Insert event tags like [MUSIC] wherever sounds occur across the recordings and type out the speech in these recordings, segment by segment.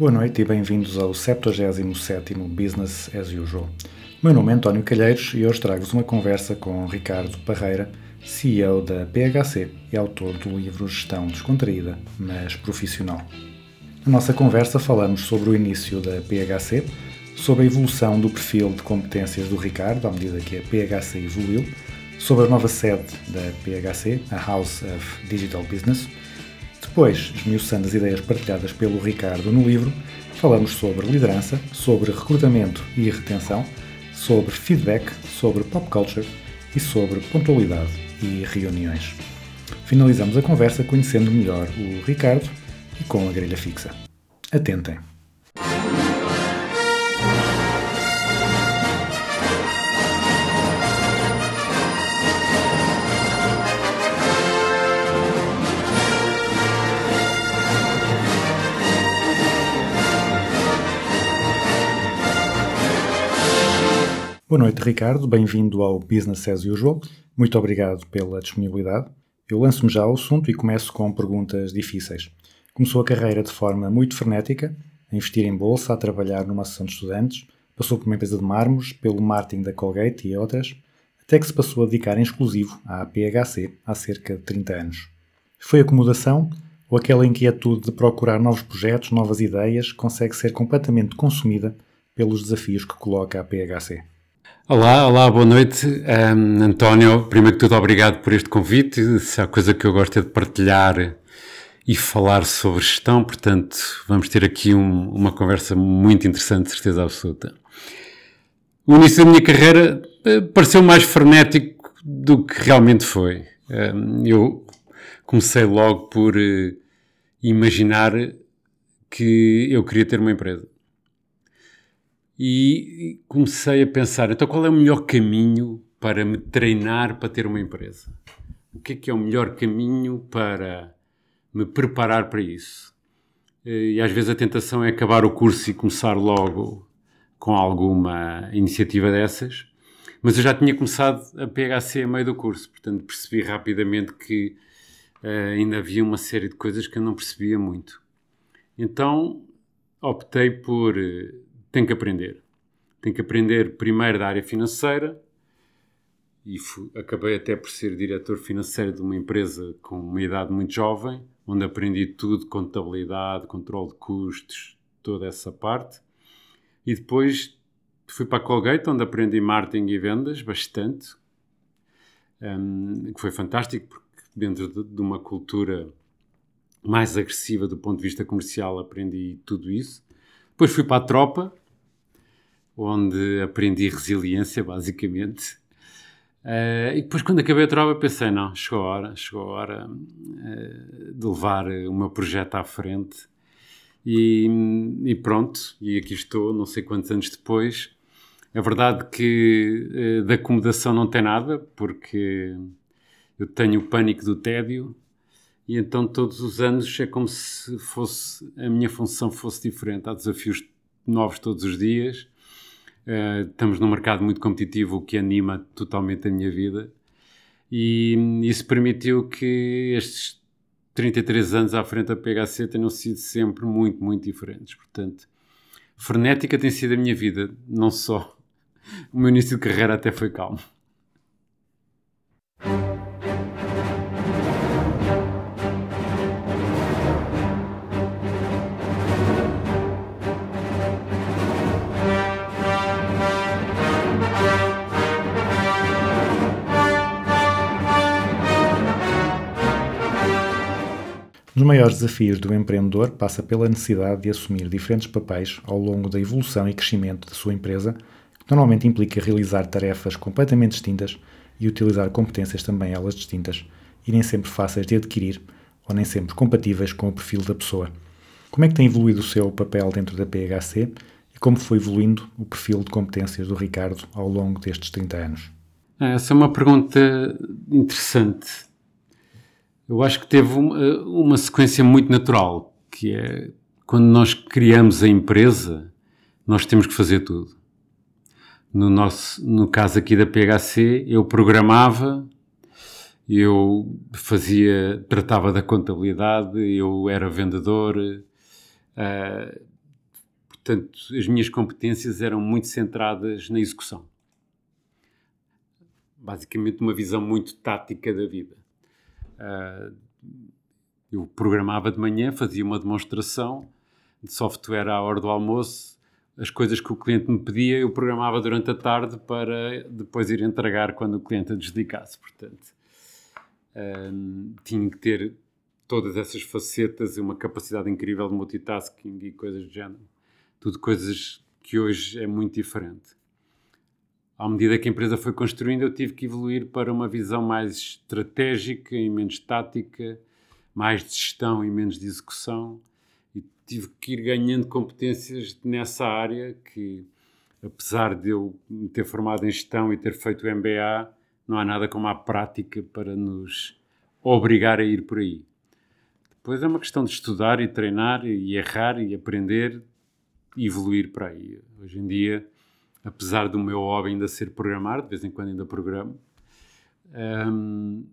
Boa noite e bem-vindos ao 77º Business as Usual. Meu nome é António Calheiros e hoje trago-vos uma conversa com Ricardo Parreira, CEO da PHC e autor do livro Gestão Descontraída, mas Profissional. Na nossa conversa falamos sobre o início da PHC, sobre a evolução do perfil de competências do Ricardo à medida que a PHC evoluiu, sobre a nova sede da PHC, a House of Digital Business, depois, esmiuçando as ideias partilhadas pelo Ricardo no livro, falamos sobre liderança, sobre recrutamento e retenção, sobre feedback, sobre pop culture e sobre pontualidade e reuniões. Finalizamos a conversa conhecendo melhor o Ricardo e com a grelha fixa. Atentem! Boa noite, Ricardo. Bem-vindo ao Business as Usual. Muito obrigado pela disponibilidade. Eu lanço-me já ao assunto e começo com perguntas difíceis. Começou a carreira de forma muito frenética, a investir em bolsa, a trabalhar numa associação de estudantes, passou por uma empresa de mármores, pelo marketing da Colgate e outras, até que se passou a dedicar em exclusivo à PHC há cerca de 30 anos. Foi acomodação ou aquela inquietude de procurar novos projetos, novas ideias, consegue ser completamente consumida pelos desafios que coloca a PHC? Olá, olá, boa noite. Ahm, António, primeiro que tudo, obrigado por este convite. Se há coisa que eu gosto é de partilhar e falar sobre gestão, portanto, vamos ter aqui um- uma conversa muito interessante, certeza absoluta. O início da minha carreira eh, pareceu mais frenético do que realmente foi. Eu comecei logo por eh, imaginar que eu queria ter uma empresa e comecei a pensar, então qual é o melhor caminho para me treinar para ter uma empresa? O que é que é o melhor caminho para me preparar para isso? Eh, E às vezes a tentação é acabar o curso e começar logo com alguma iniciativa dessas, mas eu já tinha começado a PHC a meio do curso, portanto percebi rapidamente que eh, ainda havia uma série de coisas que eu não percebia muito. Então optei por tenho que aprender. Tenho que aprender primeiro da área financeira e fu- acabei até por ser diretor financeiro de uma empresa com uma idade muito jovem, onde aprendi tudo, contabilidade, controle de custos, toda essa parte. E depois fui para a Colgate, onde aprendi marketing e vendas bastante, hum, que foi fantástico, porque dentro de, de uma cultura mais agressiva do ponto de vista comercial aprendi tudo isso. Depois fui para a tropa, onde aprendi resiliência, basicamente. Eh, e depois, quando acabei a tropa, pensei: não, chegou a hora, chegou a hora eh, de levar o meu projeto à frente. E, e pronto, e aqui estou, não sei quantos anos depois. É verdade que eh, da acomodação não tem nada, porque eu tenho o pânico do tédio, e então todos os anos é como se fosse a minha função fosse diferente. Há desafios novos todos os dias. Eh, estamos num mercado muito competitivo, o que anima totalmente a minha vida. E isso permitiu que estes 33 anos à frente da PHC tenham sido sempre muito, muito diferentes. Portanto, frenética tem sido a minha vida, não só. [LAUGHS] O meu início de carreira até foi calmo. Dos maiores desafios do empreendedor passa pela necessidade de assumir diferentes papéis ao longo da evolução e crescimento da sua empresa, que normalmente implica realizar tarefas completamente distintas e utilizar competências também elas distintas e nem sempre fáceis de adquirir ou nem sempre compatíveis com o perfil da pessoa. Como é que tem evoluído o seu papel dentro da PHC e como foi evoluindo o perfil de competências do Ricardo ao longo destes 30 anos? Essa é uma pergunta interessante. Eu acho que teve uma, uma sequência muito natural, que é quando nós criamos a empresa, nós temos que fazer tudo. No, nosso, no caso aqui da PHC, eu programava, eu fazia, tratava da contabilidade, eu era vendedor, uh, portanto, as minhas competências eram muito centradas na execução. Basicamente, uma visão muito tática da vida. Uh, eu programava de manhã, fazia uma demonstração de software à hora do almoço, as coisas que o cliente me pedia, eu programava durante a tarde para depois ir entregar quando o cliente a desligasse. Portanto, um, tinha que ter todas essas facetas e uma capacidade incrível de multitasking e coisas do género. Tudo coisas que hoje é muito diferente. À medida que a empresa foi construindo, eu tive que evoluir para uma visão mais estratégica e menos tática, mais de gestão e menos de execução tive que ir ganhando competências nessa área que, apesar de eu me ter formado em gestão e ter feito o MBA, não há nada como a prática para nos obrigar a ir por aí. Depois é uma questão de estudar e treinar e errar e aprender e evoluir para aí. Hoje em dia, apesar do meu hobby ainda ser programar, de vez em quando ainda programo, hum,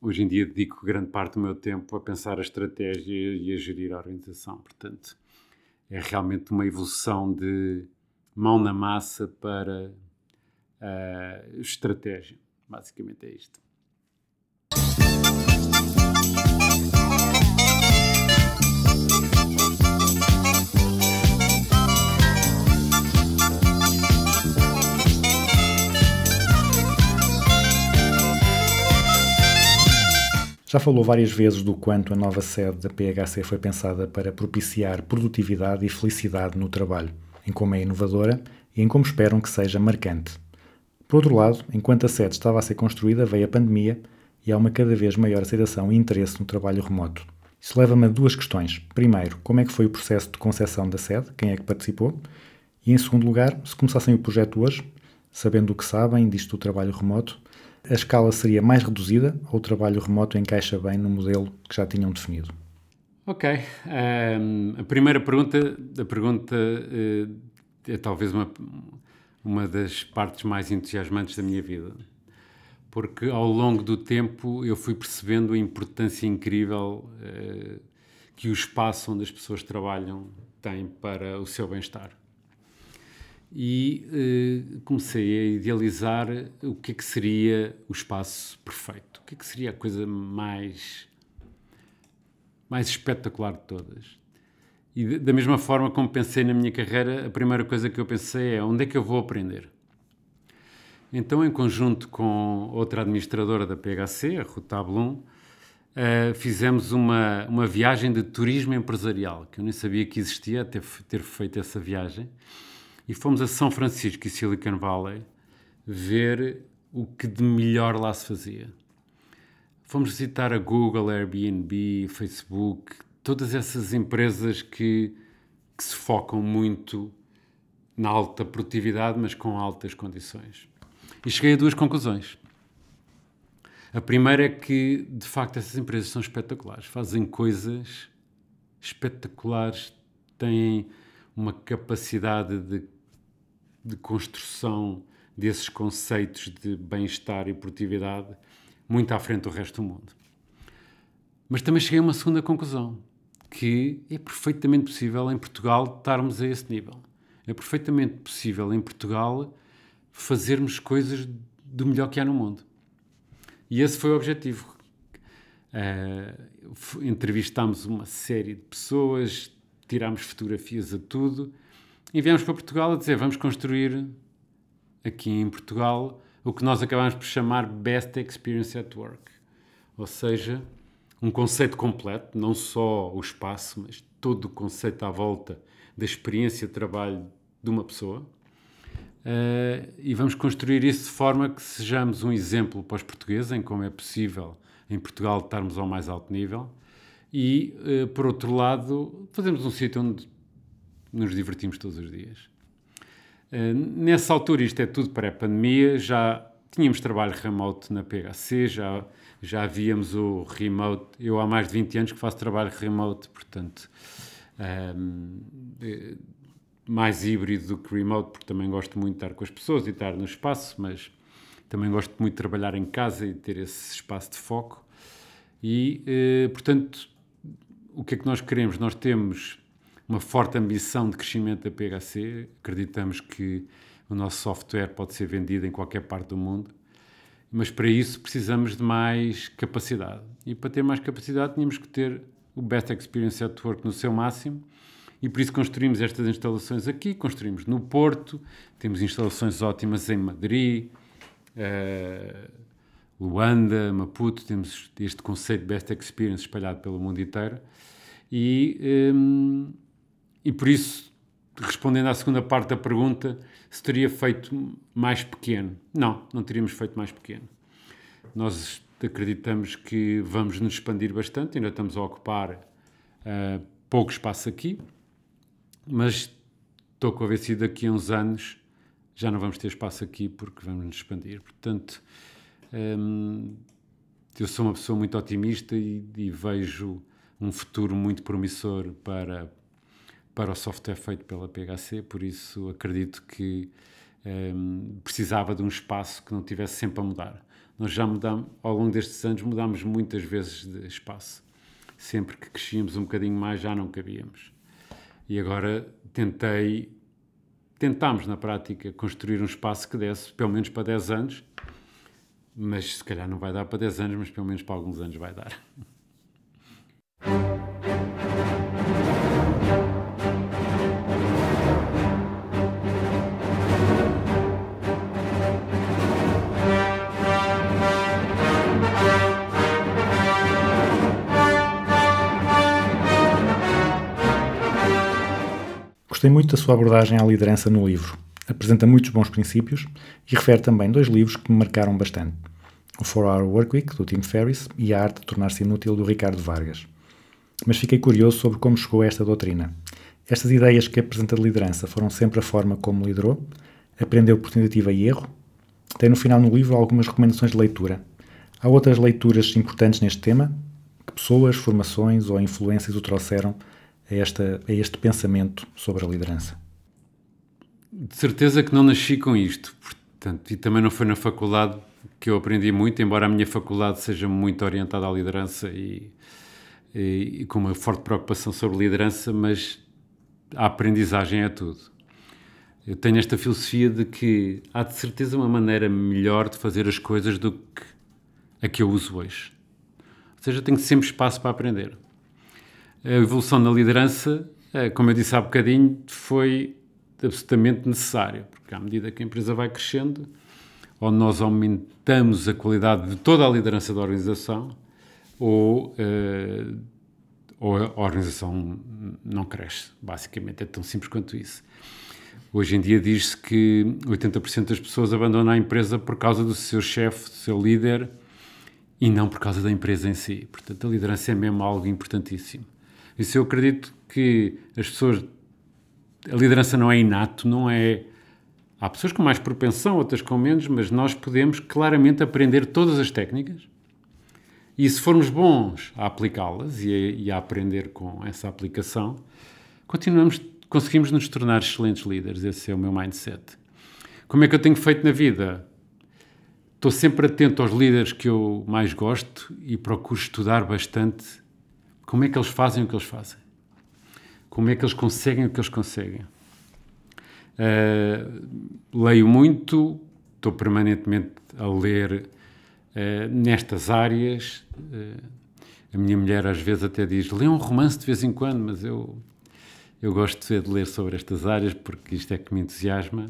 hoje em dia dedico grande parte do meu tempo a pensar a estratégia e a gerir a organização. Portanto, é realmente uma evolução de mão na massa para uh, estratégia. Basicamente é isto. Já falou várias vezes do quanto a nova sede da PHC foi pensada para propiciar produtividade e felicidade no trabalho, em como é inovadora e em como esperam que seja marcante. Por outro lado, enquanto a sede estava a ser construída, veio a pandemia e há uma cada vez maior aceitação e interesse no trabalho remoto. Isso leva-me a duas questões. Primeiro, como é que foi o processo de concepção da sede? Quem é que participou? E em segundo lugar, se começassem o projeto hoje, sabendo o que sabem disto do trabalho remoto, a escala seria mais reduzida ou o trabalho remoto encaixa bem no modelo que já tinham definido? Ok. Um, a primeira pergunta, a pergunta uh, é talvez uma, uma das partes mais entusiasmantes da minha vida. Porque ao longo do tempo eu fui percebendo a importância incrível uh, que o espaço onde as pessoas trabalham tem para o seu bem-estar e eh, comecei a idealizar o que é que seria o espaço perfeito, o que é que seria a coisa mais, mais espetacular de todas. E de, da mesma forma como pensei na minha carreira, a primeira coisa que eu pensei é onde é que eu vou aprender. Então, em conjunto com outra administradora da PHC, a Ruta Blum, uh, fizemos uma, uma viagem de turismo empresarial, que eu nem sabia que existia até ter feito essa viagem e fomos a São Francisco e Silicon Valley ver o que de melhor lá se fazia. Fomos visitar a Google, Airbnb, Facebook, todas essas empresas que, que se focam muito na alta produtividade, mas com altas condições. E cheguei a duas conclusões. A primeira é que, de facto, essas empresas são espetaculares, fazem coisas espetaculares, têm uma capacidade de de construção desses conceitos de bem-estar e produtividade muito à frente do resto do mundo. Mas também cheguei a uma segunda conclusão, que é perfeitamente possível em Portugal estarmos a esse nível. É perfeitamente possível em Portugal fazermos coisas do melhor que há no mundo. E esse foi o objetivo. Uh, entrevistámos uma série de pessoas, tirámos fotografias a tudo enviamos para Portugal a dizer vamos construir aqui em Portugal o que nós acabamos por chamar Best Experience at Work. Ou seja, um conceito completo, não só o espaço, mas todo o conceito à volta da experiência de trabalho de uma pessoa. Uh, e vamos construir isso de forma que sejamos um exemplo para os portugueses em como é possível em Portugal estarmos ao mais alto nível E, eh, por outro lado, fazemos um sítio onde nos divertimos todos os dias. Eh, Nessa altura, isto é tudo pré-pandemia, já tínhamos trabalho remote na PHC, já, já havíamos o remote. Eu há mais de 20 anos que faço trabalho remote, portanto, ehm, eh, mais híbrido do que remote, porque também gosto muito de estar com as pessoas e estar no espaço, mas também gosto muito de trabalhar em casa e ter esse espaço de foco. E, eh, portanto, o que é que nós queremos? Nós temos uma forte ambição de crescimento da PHC, acreditamos que o nosso software pode ser vendido em qualquer parte do mundo, mas para isso precisamos de mais capacidade. E para ter mais capacidade tínhamos que ter o Best Experience at Work no seu máximo, e por isso construímos estas instalações aqui, construímos no Porto, temos instalações ótimas em Madrid, eh, Luanda, Maputo, temos este conceito de Best Experience espalhado pelo mundo inteiro. E, hum, e por isso, respondendo à segunda parte da pergunta, se teria feito mais pequeno. Não, não teríamos feito mais pequeno. Nós acreditamos que vamos nos expandir bastante, ainda estamos a ocupar ah, pouco espaço aqui, mas estou convencido daqui a uns anos já não vamos ter espaço aqui porque vamos nos expandir. Portanto, hum, eu sou uma pessoa muito otimista e, e vejo um futuro muito promissor para, para o software feito pela PHC, por isso acredito que hum, precisava de um espaço que não tivesse sempre a mudar. Nós já mudamos, ao longo destes anos, mudámos muitas vezes de espaço. Sempre que crescíamos um bocadinho mais, já não cabíamos. E agora tentei, tentámos na prática construir um espaço que desse pelo menos para 10 anos, mas se calhar não vai dar para 10 anos, mas pelo menos para alguns anos vai dar. [LAUGHS] Gostei muito da sua abordagem à liderança no livro. Apresenta muitos bons princípios e refere também dois livros que me marcaram bastante. O 4-Hour Workweek, do Tim Ferriss, e A Arte de Tornar-se Inútil, do Ricardo Vargas. Mas fiquei curioso sobre como chegou a esta doutrina. Estas ideias que apresenta de liderança foram sempre a forma como liderou? Aprendeu por tentativa e erro? Tem no final no livro algumas recomendações de leitura. Há outras leituras importantes neste tema? Que pessoas, formações ou influências o trouxeram a, esta, a este pensamento sobre a liderança? De certeza que não nasci com isto, portanto, e também não foi na faculdade que eu aprendi muito, embora a minha faculdade seja muito orientada à liderança e, e, e com uma forte preocupação sobre liderança, mas a aprendizagem é tudo. Eu tenho esta filosofia de que há de certeza uma maneira melhor de fazer as coisas do que a que eu uso hoje. Ou seja, tenho sempre espaço para aprender. A evolução da liderança, eh, como eu disse há bocadinho, foi absolutamente necessária, porque à medida que a empresa vai crescendo, ou nós aumentamos a qualidade de toda a liderança da organização, ou, eh, ou a organização não cresce. Basicamente, é tão simples quanto isso. Hoje em dia diz-se que 80% das pessoas abandonam a empresa por causa do seu chefe, do seu líder, e não por causa da empresa em si. Portanto, a liderança é mesmo algo importantíssimo. Isso eu acredito que as pessoas. A liderança não é inato, não é. Há pessoas com mais propensão, outras com menos, mas nós podemos claramente aprender todas as técnicas e se formos bons a aplicá-las e, e a aprender com essa aplicação, continuamos, conseguimos nos tornar excelentes líderes. Esse é o meu mindset. Como é que eu tenho feito na vida? Estou sempre atento aos líderes que eu mais gosto e procuro estudar bastante como é que eles fazem o que eles fazem. Como é que eles conseguem o que eles conseguem. Uh, leio muito, estou permanentemente a ler uh, nestas áreas. Uh, a minha mulher às vezes até diz: lê um romance de vez em quando, mas eu, eu gosto de ler sobre estas áreas porque isto é que me entusiasma.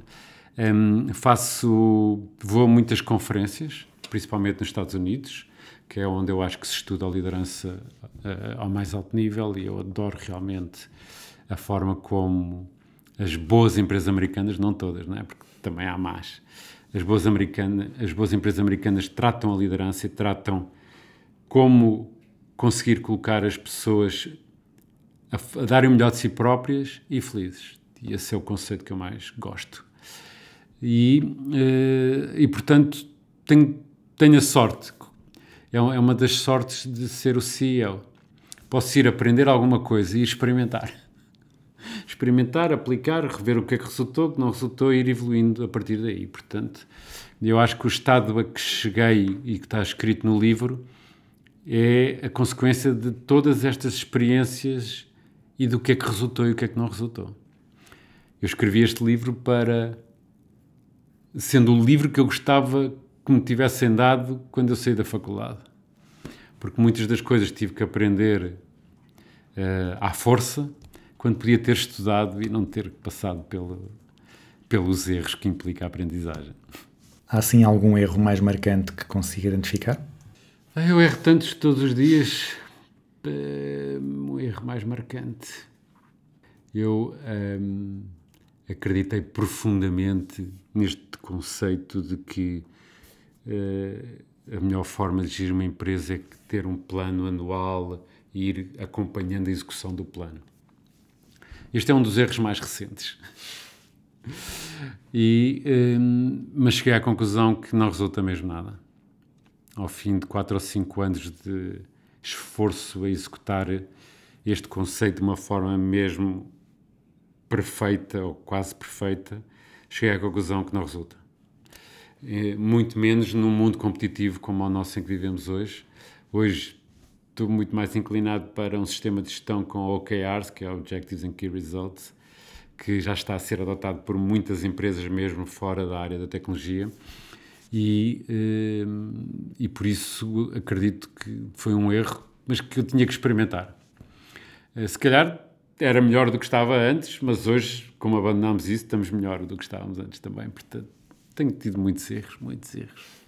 Um, faço, vou a muitas conferências, principalmente nos Estados Unidos, que é onde eu acho que se estuda a liderança uh, ao mais alto nível e eu adoro realmente a forma como as boas empresas americanas, não todas, não é? porque também há más, as boas, americanas, as boas empresas americanas tratam a liderança e tratam como conseguir colocar as pessoas a, a darem o melhor de si próprias e felizes. E esse é o conceito que eu mais gosto. E, eh, e portanto, tenho, tenho a sorte. É é uma das sortes de ser o CEO. Posso ir aprender alguma coisa e experimentar. [LAUGHS] Experimentar, aplicar, rever o que é que resultou, o que não resultou e ir evoluindo a partir daí. Portanto, eu acho que o estado a que cheguei e que está escrito no livro é a consequência de todas estas experiências e do que é que resultou e o que é que não resultou. Eu escrevi este livro para sendo o livro que eu gostava que me tivessem dado quando eu saí da faculdade. Porque muitas das coisas tive que aprender eh, à força, quando podia ter estudado e não ter passado pelo, pelos erros que implica a aprendizagem. Há assim algum erro mais marcante que consiga identificar? Eu erro tantos todos os dias. eh, Um erro mais marcante. Eu ehm, acreditei profundamente neste conceito de que a melhor forma de gerir uma empresa é ter um plano anual e ir acompanhando a execução do plano. Este é um dos erros mais recentes. E, ehm, mas cheguei à conclusão que não resulta mesmo nada ao fim de quatro ou cinco anos de esforço a executar este conceito de uma forma mesmo perfeita ou quase perfeita, cheguei à conclusão que não resulta. Muito menos num mundo competitivo como o nosso em que vivemos hoje. Hoje estou muito mais inclinado para um sistema de gestão com OKRs, que é Objectives and Key Results, que já está a ser adotado por muitas empresas mesmo fora da área da tecnologia. E, eh, e por isso acredito que foi um erro, mas que eu tinha que experimentar. Eh, Se calhar era melhor do que estava antes, mas hoje, como abandonámos isso, estamos melhor do que estávamos antes também. Portanto, tenho tido muitos erros, muitos erros.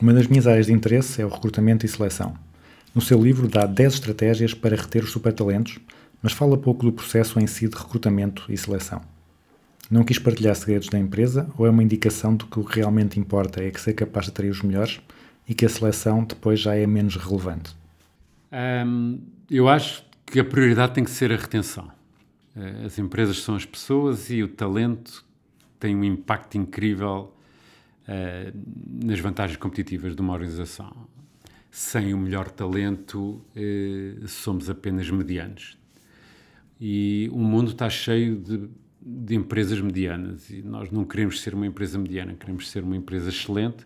Uma das minhas áreas de interesse é o recrutamento e seleção. No seu livro dá 10 estratégias para reter os supertalentos, mas fala pouco do processo em si de recrutamento e seleção. Não quis partilhar segredos da empresa ou é uma indicação de que o que realmente importa é que ser capaz de atrair os melhores e que a seleção depois já é menos relevante? Eu acho que a prioridade tem que ser a retenção. Eh, As empresas são as pessoas e o talento tem um impacto incrível eh, nas vantagens competitivas de uma organização. Sem o melhor talento, eh, somos apenas medianos. E o mundo está cheio de, de empresas medianas e nós não queremos ser uma empresa mediana, queremos ser uma empresa excelente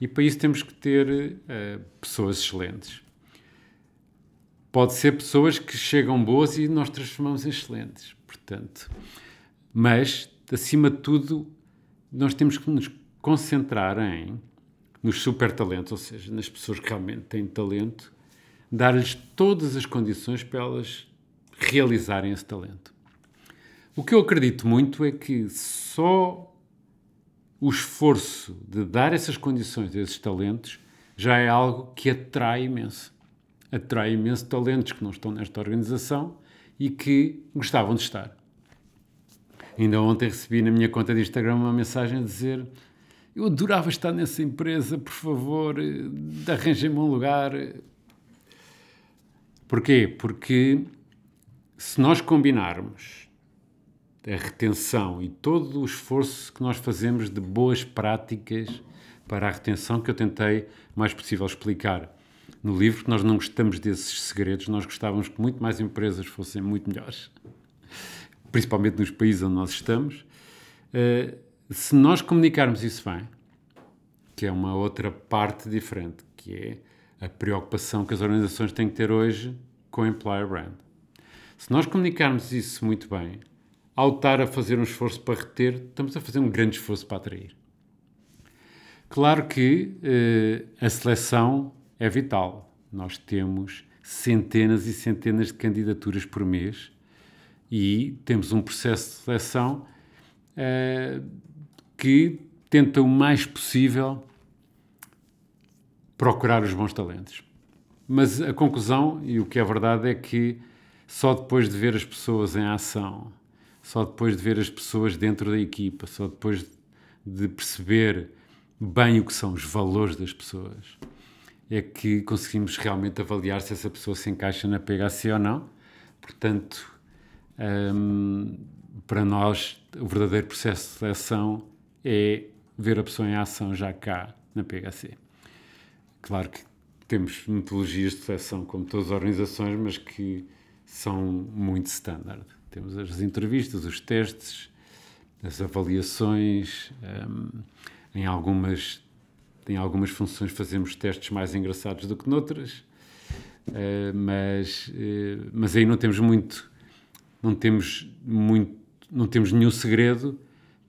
e para isso temos que ter eh, pessoas excelentes. Pode ser pessoas que chegam boas e nós transformamos em excelentes, portanto. Mas, acima de tudo, nós temos que nos concentrar em nos super talentos, ou seja, nas pessoas que realmente têm talento, dar-lhes todas as condições para elas realizarem esse talento. O que eu acredito muito é que só o esforço de dar essas condições a esses talentos já é algo que atrai imenso. Atrai imenso talentos que não estão nesta organização e que gostavam de estar. Ainda ontem recebi na minha conta de Instagram uma mensagem a dizer eu adorava estar nessa empresa, por favor, eh, arranjem-me um lugar. Porquê? Porque se nós combinarmos a retenção e todo o esforço que nós fazemos de boas práticas para a retenção, que eu tentei o mais possível explicar no livro, que nós não gostamos desses segredos, nós gostávamos que muito mais empresas fossem muito melhores, principalmente nos países onde nós estamos. Eh, se nós comunicarmos isso bem, que é uma outra parte diferente, que é a preocupação que as organizações têm que ter hoje com o employer brand. Se nós comunicarmos isso muito bem, ao estar a fazer um esforço para reter, estamos a fazer um grande esforço para atrair. Claro que eh, a seleção é vital. Nós temos centenas e centenas de candidaturas por mês e temos um processo de seleção eh, que tenta o mais possível procurar os bons talentos. Mas a conclusão, e o que é verdade, é que só depois de ver as pessoas em ação, só depois de ver as pessoas dentro da equipa, só depois de perceber bem o que são os valores das pessoas, é que conseguimos realmente avaliar se essa pessoa se encaixa na PHC ou não. Portanto, hum, para nós, o verdadeiro processo de seleção é ver a pessoa em ação já cá na PHC. Claro que temos metodologias de seleção como todas as organizações, mas que são muito standard. Temos as entrevistas, os testes, as avaliações, hum, em algumas em algumas funções fazemos testes mais engraçados do que noutras, eh, mas, eh, mas aí não temos muito, não temos muito, não temos nenhum segredo,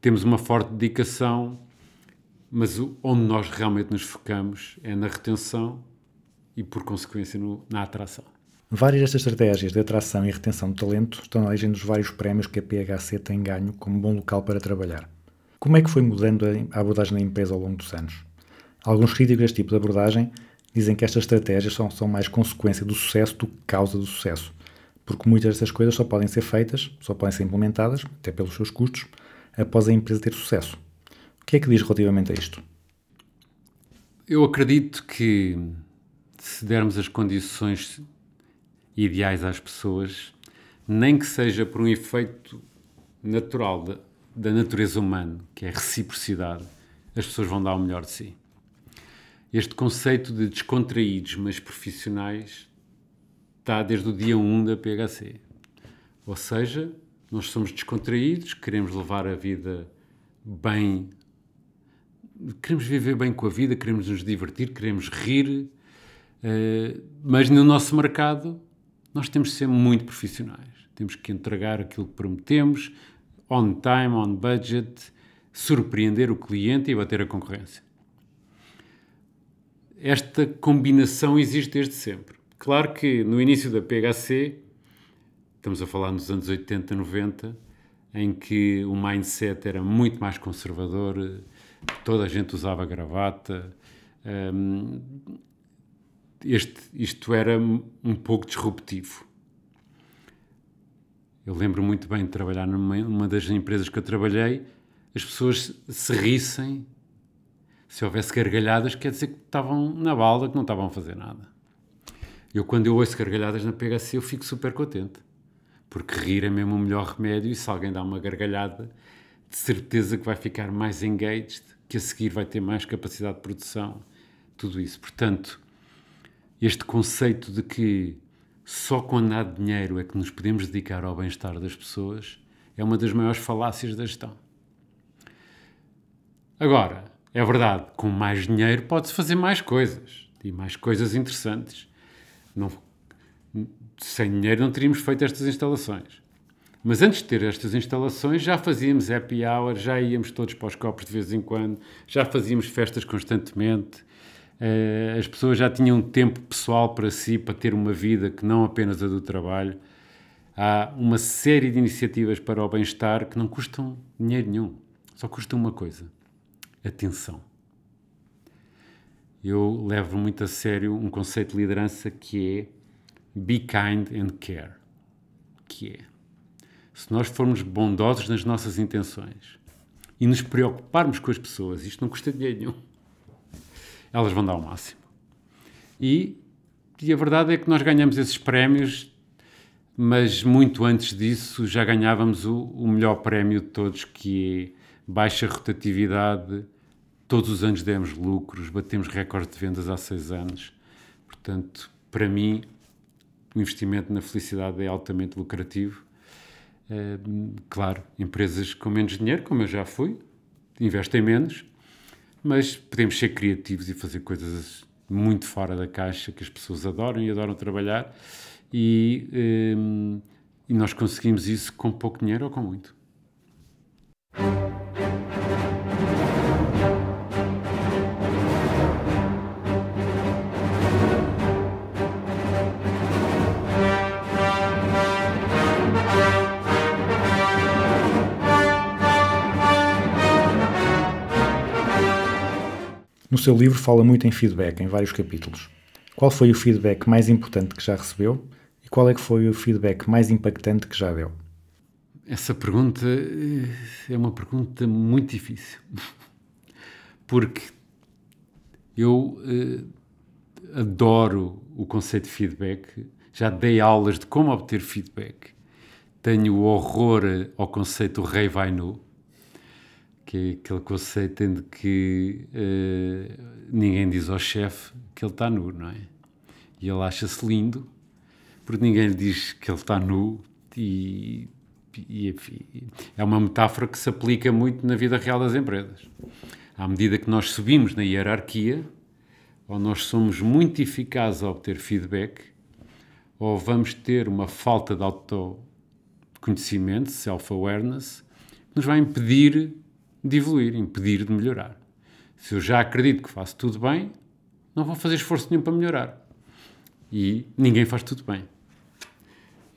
temos uma forte dedicação, mas o- onde nós realmente nos focamos é na retenção e, por consequência, no- na atração. Várias destas estratégias de atração e retenção de talento estão na origem dos vários prémios que a PHC tem ganho como bom local para trabalhar. Como é que foi mudando a abordagem da empresa ao longo dos anos? Alguns críticos deste tipo de abordagem dizem que estas estratégias são, são mais consequência do sucesso do que causa do sucesso, porque muitas destas coisas só podem ser feitas, só podem ser implementadas, até pelos seus custos, após a empresa ter sucesso. O que é que diz relativamente a isto? Eu acredito que se dermos as condições ideais às pessoas, nem que seja por um efeito natural da, da natureza humana, que é a reciprocidade, as pessoas vão dar o melhor de si. Este conceito de descontraídos, mas profissionais, está desde o dia 1 da PHC. Ou seja, nós somos descontraídos, queremos levar a vida bem queremos viver bem com a vida, queremos nos divertir, queremos rir, eh, mas no nosso mercado nós temos de ser muito profissionais. Temos que entregar aquilo que prometemos, on time, on budget, surpreender o cliente e bater a concorrência. Esta combinação existe desde sempre. Claro que no início da PHC, estamos a falar nos anos 80, 90, em que o mindset era muito mais conservador, toda a gente usava gravata. hum, este, isto era um pouco disruptivo. Eu lembro muito bem de trabalhar numa, numa das empresas que eu trabalhei, as pessoas se rissem, se houvesse gargalhadas, quer dizer que estavam na balda, que não estavam a fazer nada. Eu, quando eu ouço gargalhadas na PHC, eu fico super contente. Porque rir é mesmo o melhor remédio e se alguém dá uma gargalhada, de certeza que vai ficar mais engaged, que a seguir vai ter mais capacidade de produção, tudo isso. Portanto, este conceito de que só quando há dinheiro é que nos podemos dedicar ao bem-estar das pessoas é uma das maiores falácias da gestão. Agora, é verdade, com mais dinheiro pode-se fazer mais coisas e mais coisas interessantes. Não, sem dinheiro não teríamos feito estas instalações. Mas antes de ter estas instalações, já fazíamos happy hour, já íamos todos para os copos de vez em quando, já fazíamos festas constantemente. Eh, as pessoas já tinham tempo pessoal para si, para ter uma vida que não apenas a do trabalho. Há uma série de iniciativas para o bem-estar que não custam dinheiro nenhum, só custam uma coisa: atenção. Eu levo muito a sério um conceito de liderança que é be kind and care. Que é, se nós formos bondosos nas nossas intenções e nos preocuparmos com as pessoas, isto não custa dinheiro nenhum, elas vão dar o máximo. E, e a verdade é que nós ganhamos esses prémios, mas muito antes disso já ganhávamos o, o melhor prémio de todos, que é baixa rotatividade. Todos os anos demos lucros, batemos recordes de vendas há seis anos. Portanto, para mim, o investimento na felicidade é altamente lucrativo. Eh, claro, empresas com menos dinheiro, como eu já fui, investem menos, mas podemos ser criativos e fazer coisas muito fora da caixa que as pessoas adoram e adoram trabalhar e, eh, e nós conseguimos isso com pouco dinheiro ou com muito. No seu livro fala muito em feedback, em vários capítulos. Qual foi o feedback mais importante que já recebeu e qual é que foi o feedback mais impactante que já deu? Essa pergunta eh, é uma pergunta muito difícil. [LAUGHS] Porque eu eh, adoro o conceito de feedback, já dei aulas de como obter feedback. Tenho horror ao conceito do rei vai nu, que é aquele conceito em que eh, ninguém diz ao chefe que ele está nu, não é? E ele acha-se lindo, porque ninguém lhe diz que ele está nu e, e, enfim, é uma metáfora que se aplica muito na vida real das empresas. À medida que nós subimos na hierarquia, ou nós somos muito eficazes a obter feedback, ou vamos ter uma falta de autoconhecimento, self-awareness, que nos vai impedir de evoluir, impedir de melhorar. Se eu já acredito que faço tudo bem, não vou fazer esforço nenhum para melhorar. E ninguém faz tudo bem.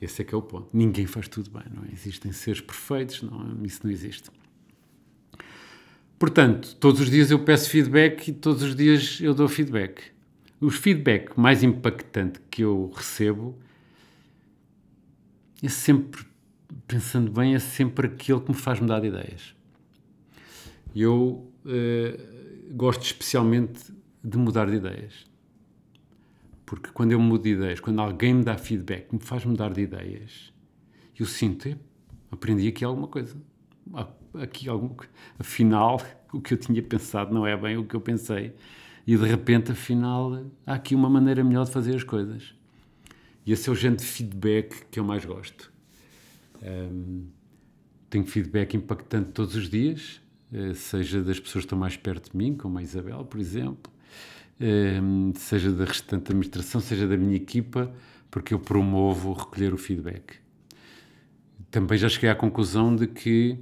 Esse é que é o ponto. Ninguém faz tudo bem, não é? Existem seres perfeitos, não, isso não existe. Portanto, todos os dias eu peço feedback e todos os dias eu dou feedback. O feedback mais impactante que eu recebo é sempre, pensando bem, é sempre aquele que me faz mudar de ideias. Eu eh, gosto especialmente de mudar de ideias. Porque quando eu mudo de ideias, quando alguém me dá feedback, me faz mudar de ideias, eu sinto, "Ep, aprendi aqui alguma coisa. Aqui algum, afinal, [LAUGHS] o que eu tinha pensado não é bem o que eu pensei. E de repente, afinal, há aqui uma maneira melhor de fazer as coisas. E esse é o género de feedback que eu mais gosto. Ahm, tenho feedback impactante todos os dias, seja das pessoas que estão mais perto de mim, como a Isabel, por exemplo, ehm, seja da restante administração, seja da minha equipa, porque eu promovo recolher o feedback. Também já cheguei à conclusão de que,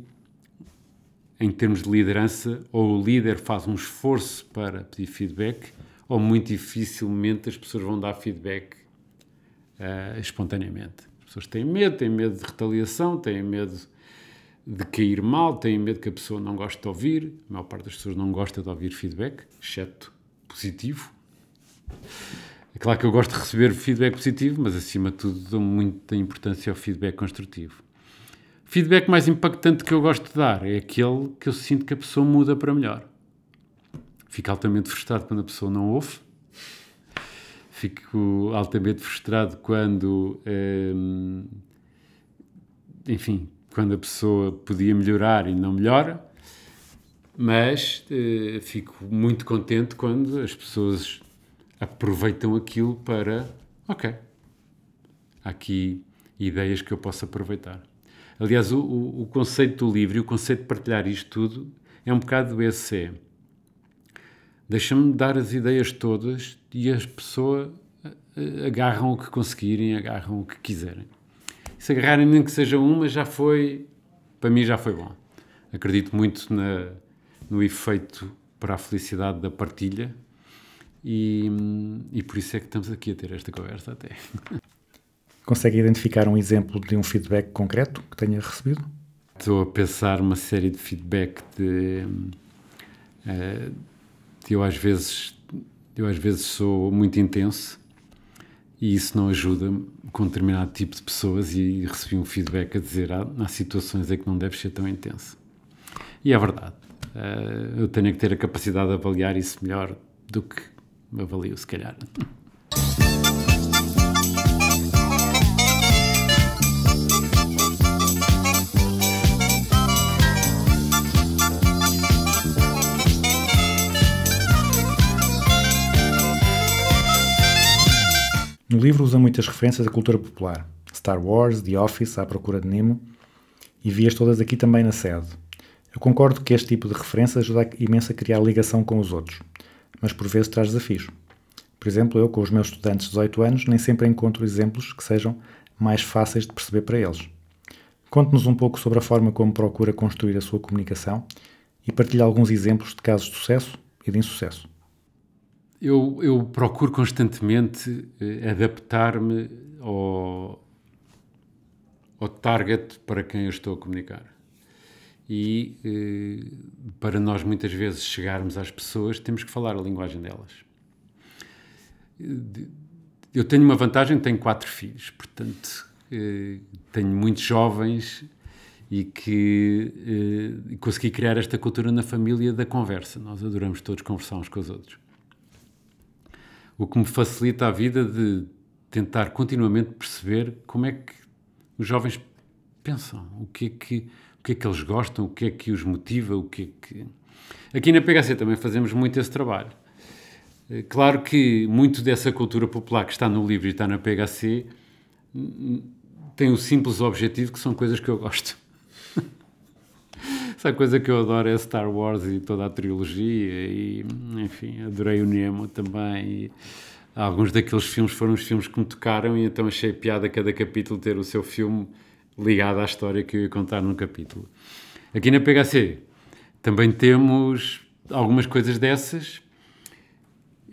em termos de liderança, ou o líder faz um esforço para pedir feedback, ou muito dificilmente as pessoas vão dar feedback eh, espontaneamente. As pessoas têm medo, têm medo de retaliação, têm medo de cair mal, têm medo que a pessoa não goste de ouvir. A maior parte das pessoas não gosta de ouvir feedback, exceto positivo. É claro que eu gosto de receber feedback positivo, mas acima de tudo dou muita importância ao feedback construtivo. O feedback mais impactante que eu gosto de dar é aquele que eu sinto que a pessoa muda para melhor. Fico altamente frustrado quando a pessoa não ouve. Fico altamente frustrado quando, hum, enfim, quando a pessoa podia melhorar e não melhora. Mas eh, fico muito contente quando as pessoas aproveitam aquilo para, ok, há aqui ideias que eu posso aproveitar. Aliás, o, o, o conceito do livro e o conceito de partilhar isto tudo é um bocado esse. é, Deixa-me dar as ideias todas e as pessoas eh, agarram o que conseguirem, agarram o que quiserem. Se agarrarem nem que seja uma, já foi, para mim já foi bom. Acredito muito na, no efeito para a felicidade da partilha e, e por isso é que estamos aqui a ter esta conversa até. Consegue identificar um exemplo de um feedback concreto que tenha recebido? Estou a pensar uma série de feedback de, eh, de eu às vezes eu às vezes sou muito intenso e isso não ajuda com determinado tipo de pessoas e recebi um feedback a dizer há, há situações em que não deves ser tão intenso. E é verdade. Eh, eu tenho que ter a capacidade de avaliar isso melhor do que avalio, se calhar. No livro usa muitas referências à cultura popular. Star Wars, The Office, À Procura de Nemo e vi-as todas aqui também na sede. Eu concordo que este tipo de referência ajuda imenso a criar ligação com os outros, mas por vezes traz desafios. Por exemplo, eu com os meus estudantes de 18 anos nem sempre encontro exemplos que sejam mais fáceis de perceber para eles. Conte-nos um pouco sobre a forma como procura construir a sua comunicação e partilhe alguns exemplos de casos de sucesso e de insucesso. Eu, eu procuro constantemente eh, adaptar-me ao, ao target para quem eu estou a comunicar. E eh, para nós muitas vezes chegarmos às pessoas, temos que falar a linguagem delas. de- eu tenho uma vantagem, tenho quatro filhos, portanto, eh, tenho muitos jovens e que consegui criar esta cultura na família da conversa. Nós adoramos todos conversar uns com os outros. O que me facilita a vida de tentar continuamente perceber como é que os jovens pensam, o que é que, o que, é que eles gostam, o que é que os motiva, o que é que... Aqui na PHC também fazemos muito esse trabalho. Eh, Claro que muito dessa cultura popular que está no livro e está na PHC tem o simples objetivo que são coisas que eu gosto. Essa coisa que eu adoro é Star Wars e toda a trilogia e, enfim, adorei o Nemo também e alguns daqueles filmes foram os filmes que me tocaram e então achei piada cada capítulo ter o seu filme ligado à história que eu ia contar num capítulo. Aqui na PHC também temos algumas coisas dessas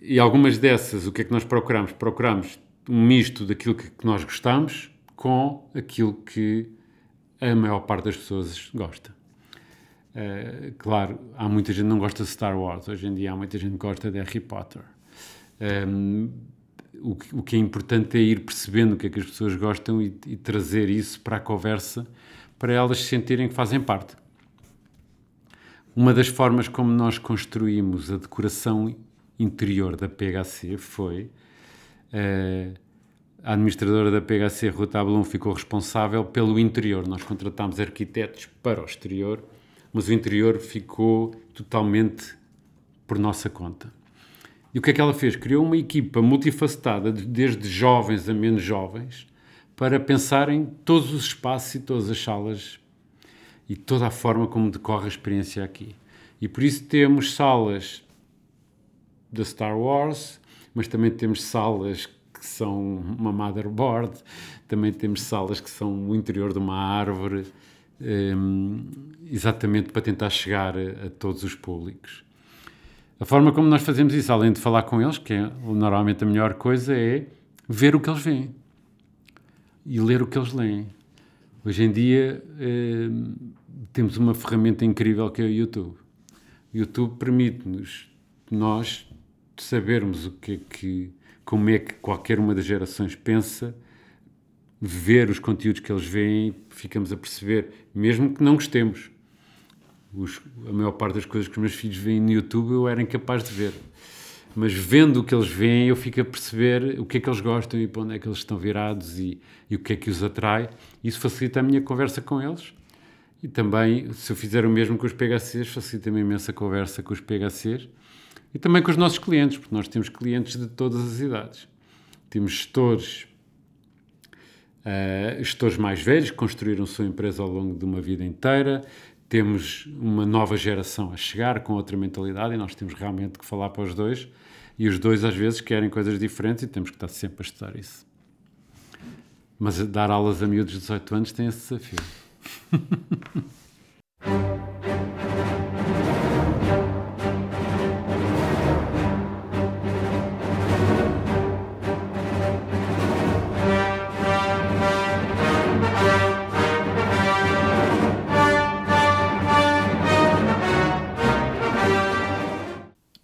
e algumas dessas, o que é que nós procuramos? Procuramos um misto daquilo que nós gostamos com aquilo que a maior parte das pessoas gosta. Uh, claro, há muita gente que não gosta de Star Wars, hoje em dia há muita gente que gosta de Harry Potter. Um, o, que, o que é importante é ir percebendo o que é que as pessoas gostam e, e trazer isso para a conversa para elas se sentirem que fazem parte. Uma das formas como nós construímos a decoração interior da PHC foi eh, a administradora da PHC, Ruta Ablum, ficou responsável pelo interior. Nós contratámos arquitetos para o exterior, mas o interior ficou totalmente por nossa conta. E o que é que ela fez? Criou uma equipa multifacetada, de- desde jovens a menos jovens, para pensar em todos os espaços e todas as salas e toda a forma como decorre a experiência aqui. E por isso temos salas da Star Wars, mas também temos salas que são uma motherboard, também temos salas que são o interior de uma árvore, exatamente para tentar chegar a, todos os públicos. A forma como nós fazemos isso, além de falar com eles, que é normalmente a melhor coisa, é ver o que eles veem e ler o que eles leem. Hoje em dia hum, temos uma ferramenta incrível que é o YouTube. O YouTube permite-nos, nós, sabermos o que é que, como é que qualquer uma das gerações pensa, ver os conteúdos que eles veem, ficamos a perceber, mesmo que não gostemos. Os- a maior parte das coisas que os meus filhos veem no YouTube eu era incapaz de ver. Mas vendo o que eles veem, eu fico a perceber o que é que eles gostam e para onde é que eles estão virados e, e o que é que os atrai. Isso facilita a minha conversa com eles. E também, se eu fizer o mesmo com os PHCs, facilita-me imensa conversa com os PHCs e também com os nossos clientes, porque nós temos clientes de todas as idades. Temos gestores, eh, gestores mais velhos que construíram sua empresa ao longo de uma vida inteira. Temos uma nova geração a chegar com outra mentalidade e nós temos realmente que falar para os dois. E os dois, às vezes, querem coisas diferentes e temos que estar sempre a estudar isso. Mas dar aulas a miúdos de 18 anos tem esse desafio. [LAUGHS]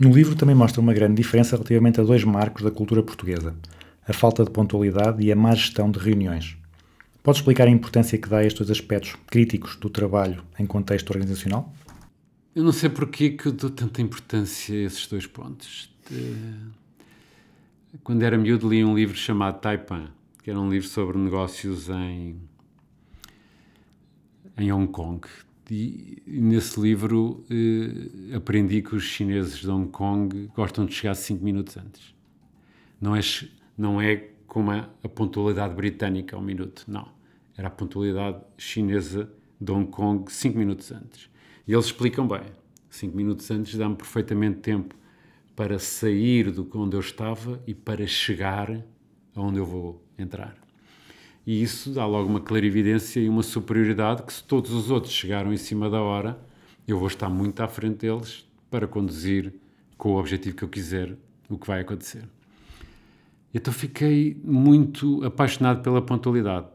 No livro também mostra uma grande diferença relativamente a dois marcos da cultura portuguesa: a falta de pontualidade e a má gestão de reuniões. Pode explicar a importância que dá a estes aspectos críticos do trabalho em contexto organizacional? Eu não sei porque que eu dou tanta importância a esses dois pontos. De- Quando era miúdo li um livro chamado Taipan, que era um livro sobre negócios em, em Hong Kong. E, nesse livro eh, aprendi que os chineses de Hong Kong gostam de chegar 5 minutos antes. Não é, não é como a, a pontualidade britânica ao minuto, não. Era a pontualidade chinesa de Hong Kong 5 minutos antes. E eles explicam bem. 5 minutos antes dá-me perfeitamente tempo para sair do onde eu estava e para chegar aonde eu vou entrar. E isso dá logo uma clarividência e uma superioridade que se todos os outros chegaram em cima da hora, eu vou estar muito à frente deles para conduzir com o objetivo que eu quiser o que vai acontecer. Então fiquei muito apaixonado pela pontualidade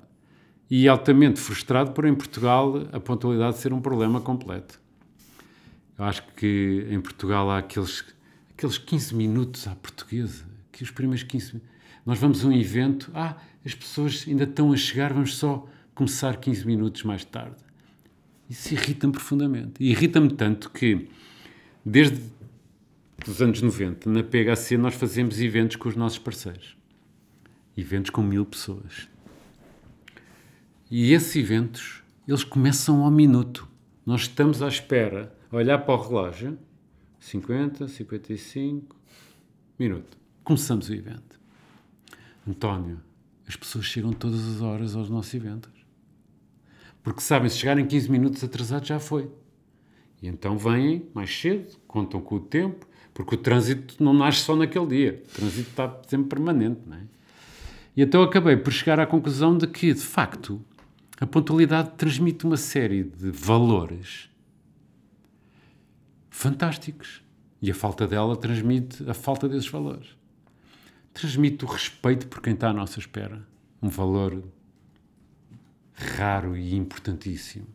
e altamente frustrado por em Portugal a pontualidade ser um problema completo. Eu acho que em Portugal há aqueles, aqueles 15 minutos à portuguesa, que os primeiros 15 Nós vamos a um evento, ah, as pessoas ainda estão a chegar, vamos só começar 15 minutos mais tarde. Isso irrita-me profundamente. Irrita-me tanto que, desde os anos 90, na PHC, nós fazemos eventos com os nossos parceiros. Eventos com mil pessoas. E esses eventos, eles começam ao minuto. Nós estamos à espera, a olhar para o relógio, 50, 55, minuto. Começamos o evento. António, as pessoas chegam todas as horas aos nossos eventos. Porque sabem, se chegarem 15 minutos atrasados, já foi. E então vêm mais cedo, contam com o tempo, porque o trânsito não nasce só naquele dia. O trânsito está sempre permanente, não é? E então acabei por chegar à conclusão de que, de facto, a pontualidade transmite uma série de valores fantásticos. E a falta dela transmite a falta desses valores. Transmite o respeito por quem está à nossa espera. Um valor raro e importantíssimo.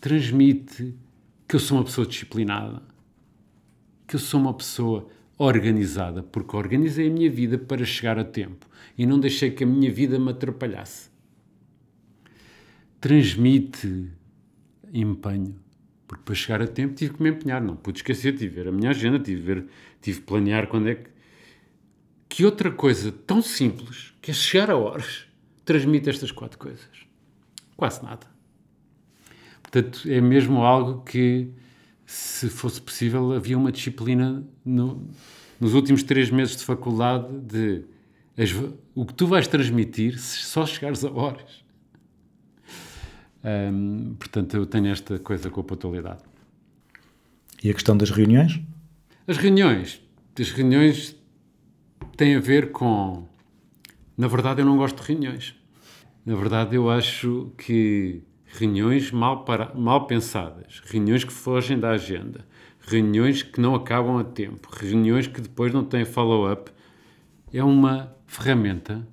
Transmite que eu sou uma pessoa disciplinada, que eu sou uma pessoa organizada, porque organizei a minha vida para chegar a tempo e não deixei que a minha vida me atrapalhasse. Transmite empenho, porque para chegar a tempo tive que me empenhar, não pude esquecer, tive que ver a minha agenda, tive que ver, tive que planear quando é que. Que outra coisa tão simples, que é chegar a horas, transmite estas quatro coisas? Quase nada. Portanto, é mesmo algo que, se fosse possível, havia uma disciplina no- nos últimos três meses de faculdade de as- o que tu vais transmitir se só chegares a horas. Hum, portanto, eu tenho esta coisa com a pontualidade. E a questão das reuniões? As reuniões. As reuniões têm a ver com. Na verdade, eu não gosto de reuniões. Na verdade, eu acho que reuniões mal, para... mal pensadas, reuniões que fogem da agenda, reuniões que não acabam a tempo, reuniões que depois não têm follow-up, é uma ferramenta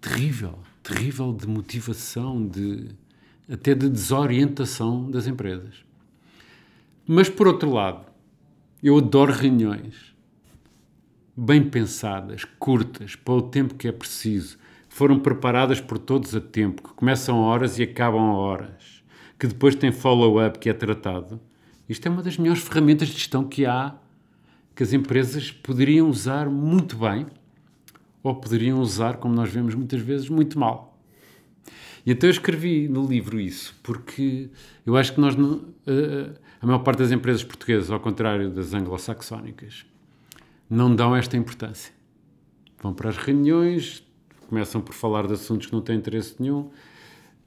terrível terrível de motivação, de, até de desorientação das empresas. Mas, por outro lado, eu adoro reuniões bem pensadas, curtas, para o tempo que é preciso, que foram preparadas por todos a tempo, que começam horas e acabam horas, que depois tem follow-up que é tratado. Isto é uma das melhores ferramentas de gestão que há, que as empresas poderiam usar muito bem ou poderiam usar, como nós vemos muitas vezes, muito mal. E então eu escrevi no livro isso, porque eu acho que nós, não, a, a maior parte das empresas portuguesas, ao contrário das anglo-saxónicas, não dão esta importância. Vão para as reuniões, começam por falar de assuntos que não têm interesse nenhum,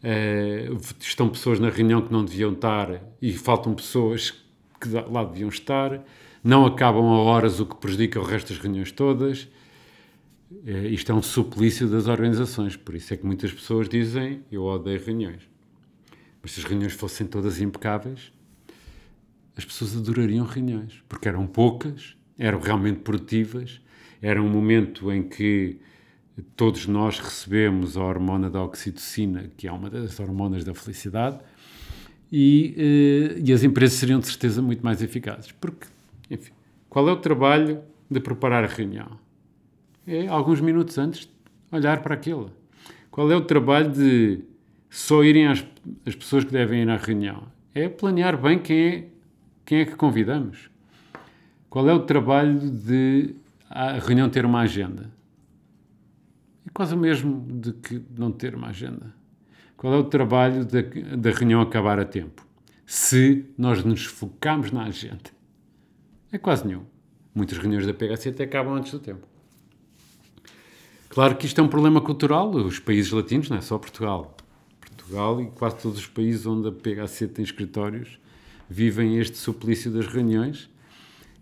eh, estão pessoas na reunião que não deviam estar e faltam pessoas que lá deviam estar, não acabam a horas, o que prejudica o resto das reuniões todas. Eh, isto é um suplício das organizações, por isso é que muitas pessoas dizem eu odeio reuniões. Mas se as reuniões fossem todas impecáveis, as pessoas adorariam reuniões, porque eram poucas, eram realmente produtivas, era um momento em que todos nós recebemos a hormona da oxitocina, que é uma das hormonas da felicidade, e, eh, e as empresas seriam de certeza muito mais eficazes. Porque, enfim, qual é o trabalho de preparar a reunião? é alguns minutos antes olhar para aquilo. Qual é o trabalho de só irem as, as pessoas que devem ir à reunião? É planear bem quem é, quem é que convidamos. Qual é o trabalho de a reunião ter uma agenda? É quase o mesmo de que não ter uma agenda. Qual é o trabalho da, reunião acabar a tempo? Se nós nos focamos na agenda. É quase nenhum. Muitas reuniões da PHC até acabam antes do tempo. Claro que isto é um problema cultural, os países latinos, não é só Portugal. Portugal e quase todos os países onde a PHC tem escritórios vivem este suplício das reuniões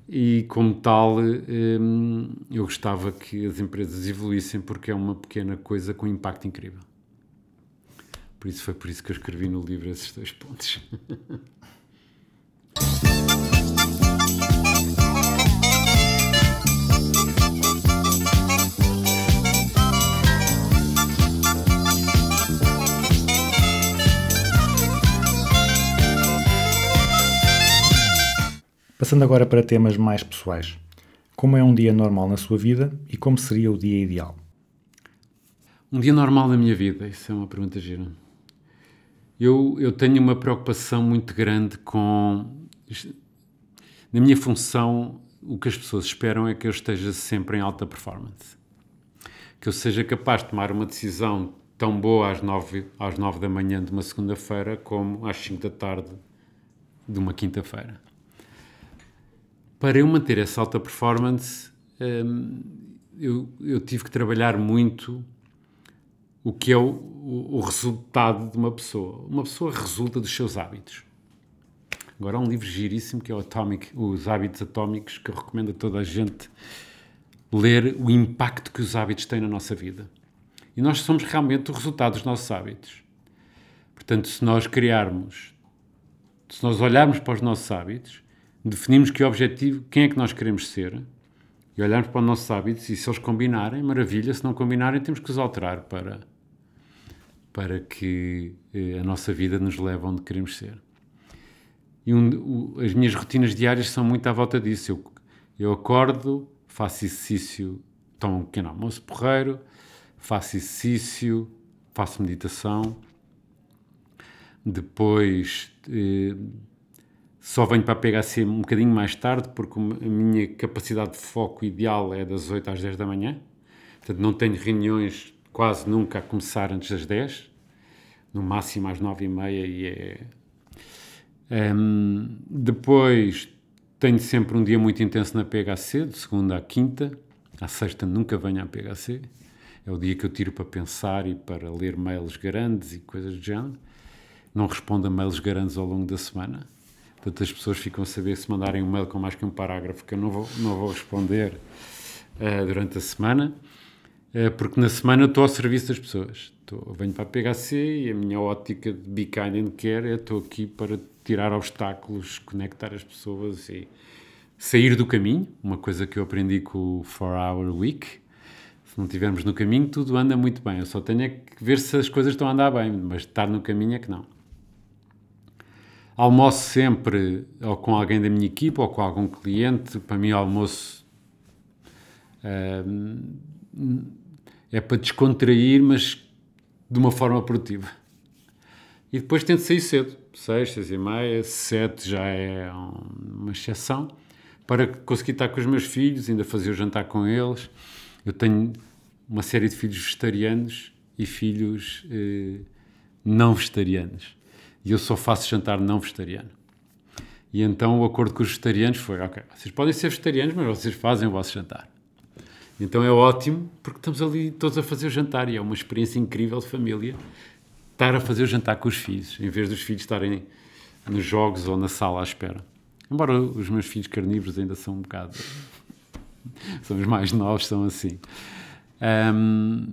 e, como tal, hum, eu gostava que as empresas evoluíssem porque é uma pequena coisa com impacto incrível. Por isso foi por isso que eu escrevi no livro esses dois pontos. [LAUGHS] Passando agora para temas mais pessoais. Como é um dia normal na sua vida e como seria o dia ideal? Um dia normal na minha vida, isso é uma pergunta gira. Eu, eu tenho uma preocupação muito grande com. Na minha função, o que as pessoas esperam é que eu esteja sempre em alta performance. Que eu seja capaz de tomar uma decisão tão boa às nove, às nove da manhã de uma segunda-feira como às cinco da tarde de uma quinta-feira. Para eu manter essa alta performance, hum, eu, eu tive que trabalhar muito o que é o, o, o resultado de uma pessoa. Uma pessoa resulta dos seus hábitos. Agora há um livro giríssimo que é o Atomic, Os Hábitos Atómicos, que eu recomendo a toda a gente ler o impacto que os hábitos têm na nossa vida. E nós somos realmente o resultado dos nossos hábitos. Portanto, se nós criarmos, se nós olharmos para os nossos hábitos, definimos que objetivo, quem é que nós queremos ser, e olharmos para os nossos hábitos, e se eles combinarem, maravilha, se não combinarem, temos que os alterar para, para que eh, a nossa vida nos leve onde queremos ser. E um, o, as minhas rotinas diárias são muito à volta disso. Eu, eu acordo, faço exercício, tomo um pequeno almoço porreiro, faço exercício, faço meditação, depois eh, só venho para a PHC um bocadinho mais tarde, porque a minha capacidade de foco ideal é das 8 às 10 da manhã. Portanto, não tenho reuniões quase nunca a começar antes das 10, no máximo às 9 e meia e é... Um, depois tenho sempre um dia muito intenso na PHC, de segunda à quinta. À sexta nunca venho à PHC. É o dia que eu tiro para pensar e para ler mails grandes e coisas do género. Não respondo a mails grandes ao longo da semana. Portanto, as pessoas ficam a saber se mandarem um mail com mais que um parágrafo que eu não vou, não vou responder uh, durante a semana, uh, porque na semana estou ao serviço das pessoas. Estou, venho para a PHC e a minha ótica de Be Kind and Care é estou aqui para tirar obstáculos, conectar as pessoas e sair do caminho, uma coisa que eu aprendi com o 4-Hour Week. Se não estivermos no caminho, tudo anda muito bem. Eu só tenho é que ver se as coisas estão a andar bem, mas estar no caminho é que não. Almoço sempre ou com alguém da minha equipa ou com algum cliente. Para mim, almoço hum, é para descontrair, mas de uma forma produtiva. E depois tento sair cedo, seis, seis e meia, sete já é um- uma exceção, para conseguir estar com os meus filhos, ainda fazer o jantar com eles. Eu tenho uma série de filhos vegetarianos e filhos eh, não vegetarianos. E eu só faço jantar não vegetariano. E então o acordo com os vegetarianos foi: ok, vocês podem ser vegetarianos, mas vocês fazem o vosso jantar. Então é ótimo, porque estamos ali todos a fazer o jantar e é uma experiência incrível de família estar a fazer o jantar com os filhos, em vez dos filhos estarem nos jogos ou na sala à espera. Embora os meus filhos carnívoros ainda são um bocado. [LAUGHS] são os mais novos, são assim. Ahm,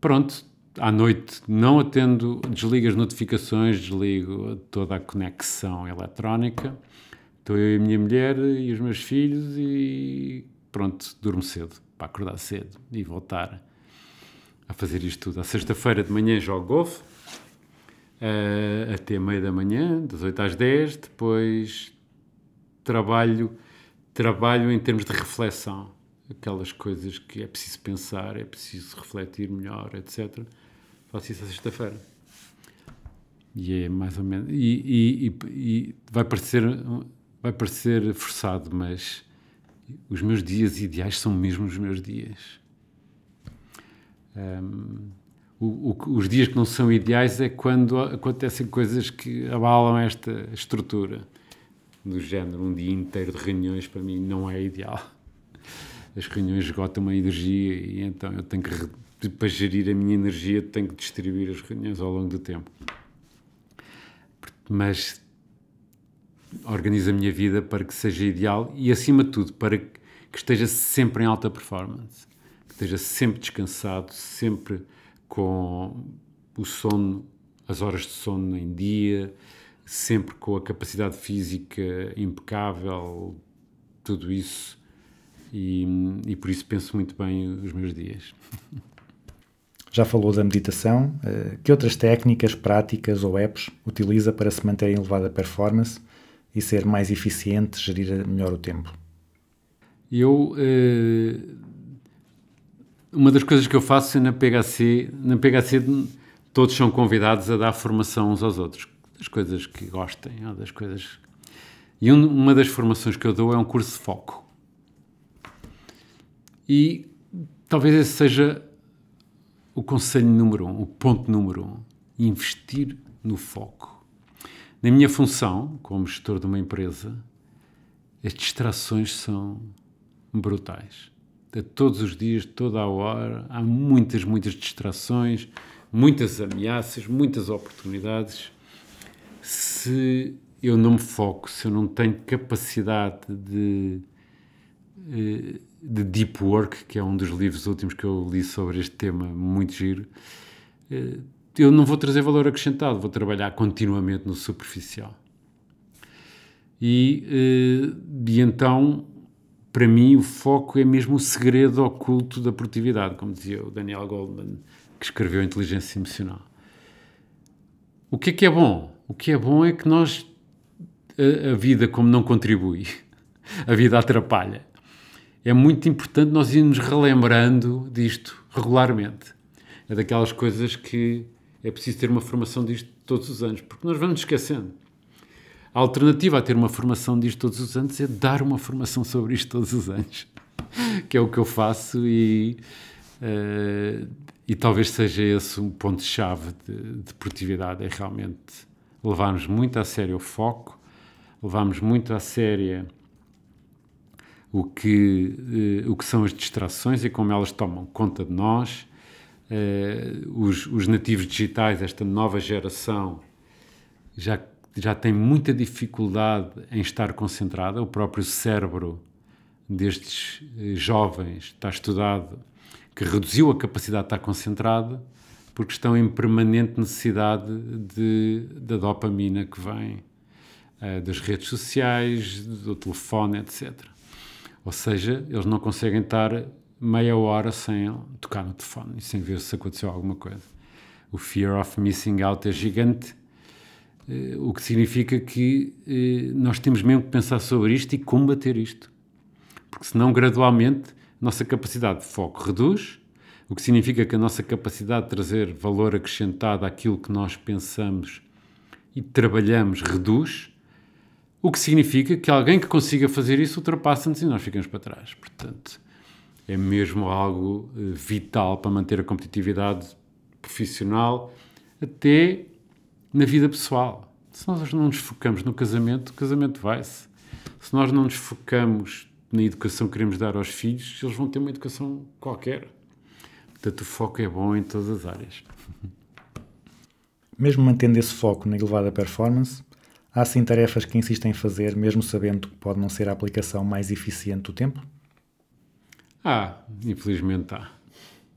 pronto, à noite não atendo, desligo as notificações, desligo toda a conexão eletrónica. Estou eu e a minha mulher e os meus filhos e pronto, durmo cedo, para acordar cedo e voltar a fazer isto tudo. À sexta-feira de manhã jogo golfe, eh, até meia da manhã, das 8 às 10, depois trabalho, trabalho em termos de reflexão, aquelas coisas que é preciso pensar, é preciso refletir melhor, etc. Faço isso à sexta-feira. E é mais ou menos. E, e- e- vai, parecer, vai parecer forçado, mas os meus dias ideais são mesmo os meus dias. Um, o- o- os dias que não são ideais é quando acontecem coisas que abalam esta estrutura. Do género, um dia inteiro de reuniões para mim não é ideal. As reuniões esgotam a energia e então eu tenho que, re- para gerir a minha energia, tenho que distribuir as reuniões ao longo do tempo. Mas organizo a minha vida para que seja ideal e, acima de tudo, para que esteja sempre em alta performance, que esteja sempre descansado, sempre com o sono, as horas de sono em dia, sempre com a capacidade física impecável, tudo isso. E, e por isso penso muito bem os meus dias. [LAUGHS] Já falou da meditação. eh, Que outras técnicas, práticas ou apps utiliza para se manter em elevada performance e ser mais eficiente, gerir melhor o tempo? Eu. eh, uma das coisas que eu faço é na PHC, na PHC todos são convidados a dar formação uns aos outros, das coisas que gostem, ou das coisas. E um- uma das formações que eu dou é um curso de foco. E talvez esse seja o conselho número um, o ponto número um: investir no foco. Na minha função, como gestor de uma empresa, as distrações são brutais. De todos os dias, toda a hora, há muitas, muitas distrações, muitas ameaças, muitas oportunidades. Se eu não me foco, se eu não tenho capacidade de, eh, de deep work, que é um dos livros últimos que eu li sobre este tema, muito giro, eh, eu não vou trazer valor acrescentado, vou trabalhar continuamente no superficial. E, eh, e então, para mim, o foco é mesmo o segredo oculto da produtividade, como dizia o Daniel Goldman, que escreveu Inteligência Emocional. O que é que é bom? O que é bom é que nós, a, a vida, como não contribui, [LAUGHS] a vida atrapalha. É muito importante nós irmos relembrando disto regularmente. É daquelas coisas que é preciso ter uma formação disto todos os anos, porque nós vamos esquecendo. A alternativa a ter uma formação disto todos os anos é dar uma formação sobre isto todos os anos, [LAUGHS] que é o que eu faço e, eh, e talvez seja esse um ponto-chave de, de produtividade, é realmente levarmos muito a sério o foco, levarmos muito a sério o que, eh, o que são as distrações e como elas tomam conta de nós. Eh, os, os nativos digitais, esta nova geração, já, já tem muita dificuldade em estar concentrada. O próprio cérebro destes eh, jovens está estudado que reduziu a capacidade de estar concentrado porque estão em permanente necessidade de, da dopamina que vem das redes sociais, do telefone, etc. Ou seja, eles não conseguem estar meia hora sem tocar no telefone e sem ver se aconteceu alguma coisa. O fear of missing out é gigante, eh, o que significa que eh, nós temos mesmo que pensar sobre isto e combater isto. Porque senão, gradualmente, nossa capacidade de foco reduz, o que significa que a nossa capacidade de trazer valor acrescentado àquilo que nós pensamos e trabalhamos reduz, o que significa que alguém que consiga fazer isso ultrapassa-nos e nós ficamos para trás. Portanto, é mesmo algo eh, vital para manter a competitividade profissional até na vida pessoal. Se nós não nos focamos no casamento, o casamento vai-se. Se nós não nos focamos na educação que queremos dar aos filhos, eles vão ter uma educação qualquer. Portanto, o foco é bom em todas as áreas. Mesmo mantendo esse foco na elevada performance, há sim tarefas que insistem em fazer, mesmo sabendo que pode não ser a aplicação mais eficiente do tempo? Ah, infelizmente há.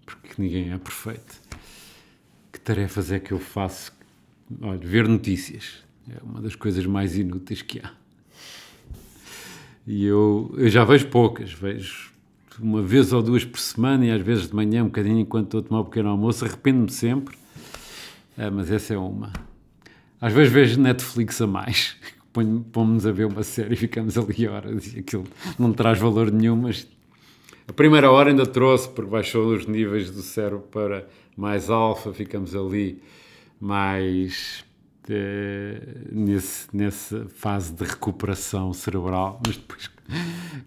Porque ninguém é perfeito. Que tarefas é que eu faço? Olha, ver notícias. É uma das coisas mais inúteis que há. E eu, eu já vejo poucas. Vejo uma vez ou duas por semana e às vezes de manhã, um bocadinho enquanto estou a tomar um pequeno almoço. Arrependo-me sempre. Ah, mas essa é uma. Às vezes vejo Netflix a mais. [LAUGHS] Pomos a ver uma série e ficamos ali horas e aquilo não traz valor nenhum, mas a primeira hora ainda trouxe, porque baixou os níveis do cérebro para mais alfa, ficamos ali mais eh, nesse, nessa fase de recuperação cerebral, mas depois,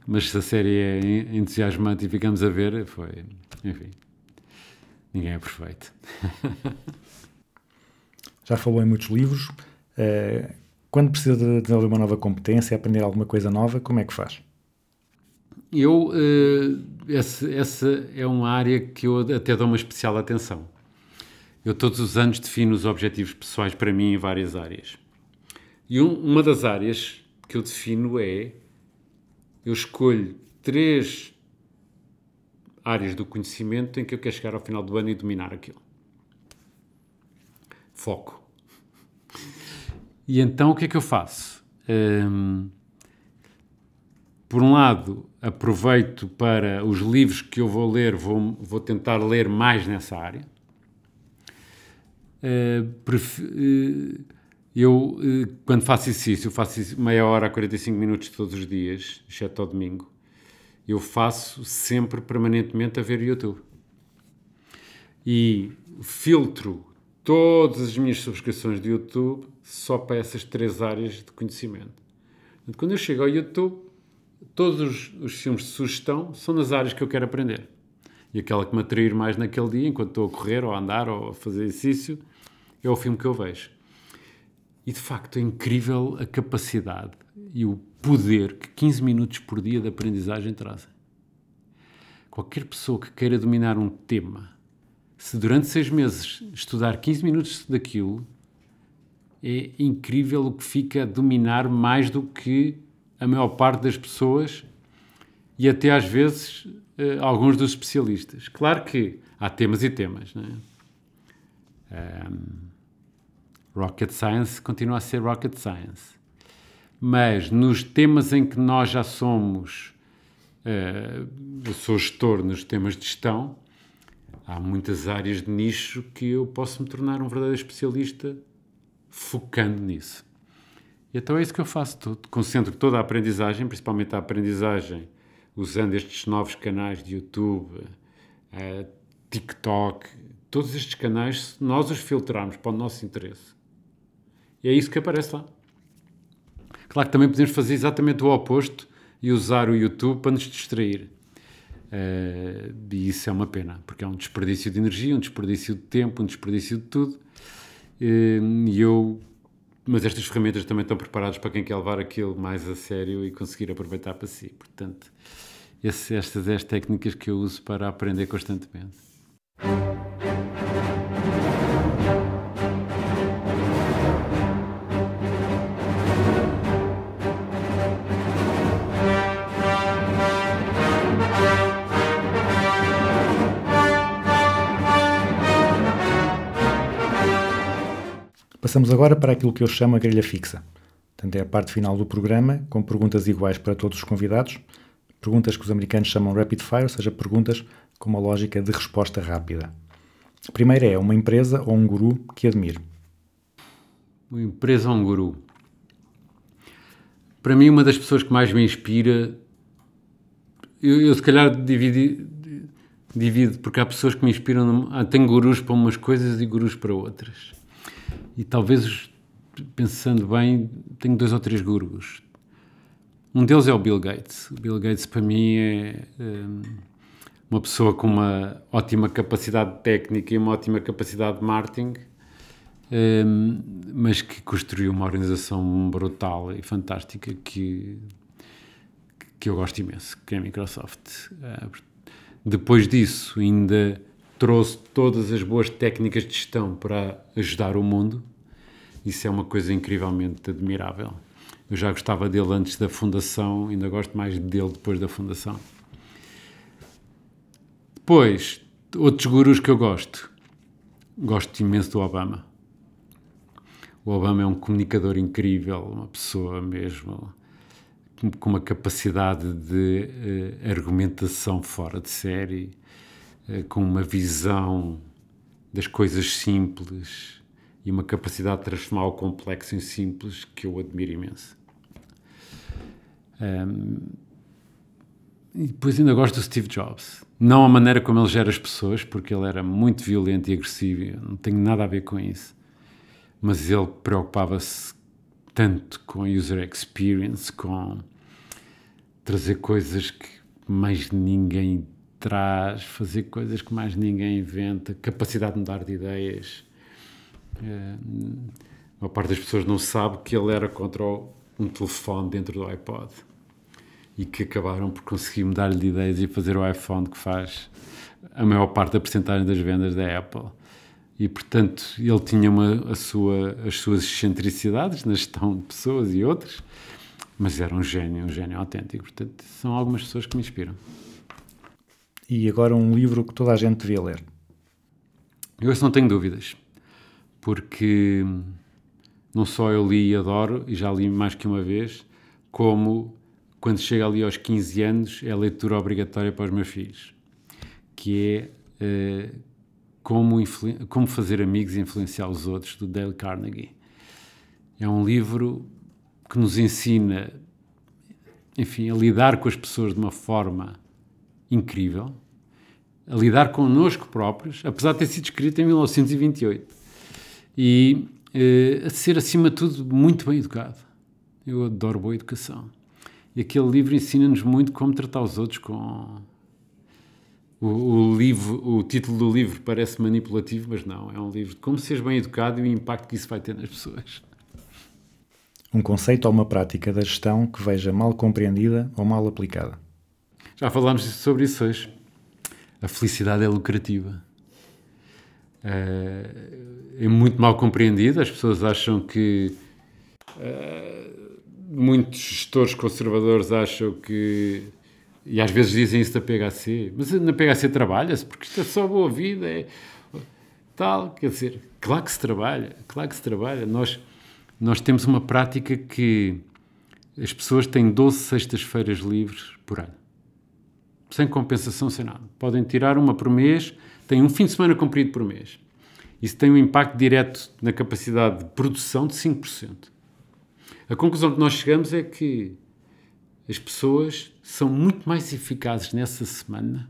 mas se a série é en- entusiasmante e ficamos a ver, foi, enfim, ninguém é perfeito. [LAUGHS] Já falou em muitos livros. Eh, quando precisa de desenvolver uma nova competência, aprender alguma coisa nova, como é que faz? Eu, eh, essa, essa é uma área que eu até dou uma especial atenção. Eu todos os anos defino os objetivos pessoais para mim em várias áreas. E um- uma das áreas que eu defino é, eu escolho três áreas do conhecimento em que eu quero chegar ao final do ano e dominar aquilo. Foco. E então o que é que eu faço? Hum, por um lado, aproveito para os livros que eu vou ler, vou, vou tentar ler mais nessa área. Eh, eu, eh, quando faço exercício, faço meia hora a 45 minutos todos os dias, exceto ao domingo. eu faço sempre permanentemente a ver YouTube. E filtro todas as minhas subscrições de YouTube só para essas três áreas de conhecimento. Portanto, quando eu chego ao YouTube, todos os, os filmes de sugestão são nas áreas que eu quero aprender. E aquela que me atrair mais naquele dia, enquanto estou a correr, ou a andar, ou a fazer exercício, é o filme que eu vejo. E de facto é incrível a capacidade e o poder que 15 minutos por dia de aprendizagem trazem. Qualquer pessoa que queira dominar um tema, se durante seis meses estudar 15 minutos daquilo, é incrível o que fica a dominar mais do que a maior parte das pessoas e até às vezes eh, alguns dos especialistas. Claro que há temas e temas, não é? Ahm, Rocket Science continua a ser Rocket Science. Mas nos temas em que nós já somos, eh, eu sou gestor nos temas de gestão, há muitas áreas de nicho que eu posso me tornar um verdadeiro especialista focando nisso. E então é isso que eu faço tudo. Concentro toda a aprendizagem, principalmente a aprendizagem, usando estes novos canais de YouTube, eh, TikTok, todos estes canais, nós os filtramos para o nosso interesse. E é isso que aparece lá. Claro que também podemos fazer exatamente o oposto e usar o YouTube para nos distrair. Eh, e isso é uma pena, porque é um desperdício de energia, um desperdício de tempo, um desperdício de tudo. Eh, E eu, mas estas ferramentas também estão preparadas para quem quer levar aquilo mais a sério e conseguir aproveitar para si. Portanto, esse, estas são as técnicas que eu uso para aprender constantemente. Passamos agora para aquilo que eu chamo a grelha fixa. Portanto, é a parte final do programa, com perguntas iguais para todos os convidados. Perguntas que os americanos chamam rapid fire, ou seja, perguntas com uma lógica de resposta rápida. A primeira é uma empresa ou um guru que admire. Uma empresa ou um guru? Para mim, uma das pessoas que mais me inspira, eu, eu se calhar divido, porque há pessoas que me inspiram, ah, tenho gurus para umas coisas e gurus para outras. E talvez, pensando bem, tenho dois ou três gurus. Um deles é o Bill Gates. O Bill Gates, para mim, é hum, uma pessoa com uma ótima capacidade técnica e uma ótima capacidade de marketing, hum, mas que construiu uma organização brutal e fantástica que, que eu gosto imenso, que é a Microsoft. Ah, depois disso, ainda trouxe todas as boas técnicas de gestão para ajudar o mundo. Isso é uma coisa incrivelmente admirável. Eu já gostava dele antes da fundação, ainda gosto mais dele depois da fundação. Depois, outros gurus que eu gosto. Gosto imenso do Obama. O Obama é um comunicador incrível, uma pessoa mesmo com uma capacidade de eh, argumentação fora de série, com uma visão das coisas simples e uma capacidade de transformar o complexo em simples que eu admiro imenso. Ahm, e depois ainda gosto do Steve Jobs. Não a maneira como ele gera as pessoas, porque ele era muito violento e agressivo, não tenho nada a ver com isso. Mas ele preocupava-se tanto com a user experience, com trazer coisas que mais ninguém traz, fazer coisas que mais ninguém inventa, capacidade de mudar de ideias. Eh, a parte das pessoas não sabe que ele era contra um telefone dentro do iPod e que acabaram por conseguir mudar-lhe de ideias e fazer o iPhone que faz a maior parte da porcentagem das vendas da Apple. E, portanto, ele tinha uma, a sua, as suas excentricidades na gestão de pessoas e outras, mas era um gênio, um gênio autêntico. Portanto, são algumas pessoas que me inspiram. E agora um livro que toda a gente devia ler. Eu isso não tenho dúvidas, porque não só eu li e adoro, e já li mais que uma vez, como quando chega ali aos 15 anos é leitura obrigatória para os meus filhos, que é eh, como, como fazer amigos e influenciar os outros, do Dale Carnegie. É um livro que nos ensina enfim, a lidar com as pessoas de uma forma incrível, a lidar connosco próprios, apesar de ter sido escrito em 1928, e eh, a ser, acima de tudo, muito bem educado. Eu adoro boa educação. E aquele livro ensina-nos muito como tratar os outros com. O, o livro, o título do livro parece manipulativo, mas não. É um livro de como seres bem educado e o impacto que isso vai ter nas pessoas. Um conceito ou uma prática da gestão que veja mal compreendida ou mal aplicada. Já falámos sobre isso hoje. A felicidade é lucrativa. Eh, é muito mal compreendida. As pessoas acham que. eh, muitos gestores conservadores acham que. E às vezes dizem isso da PHC. Mas na PHC trabalha-se, porque isto é só boa vida. É tal. Quer dizer, claro que se trabalha. Claro que se trabalha. Nós, nós temos uma prática que as pessoas têm 12 sextas-feiras livres por ano sem compensação, sem nada. Podem tirar uma por mês, têm um fim de semana comprido por mês. Isso tem um impacto direto na capacidade de produção de 5%. A conclusão que nós chegamos é que as pessoas são muito mais eficazes nessa semana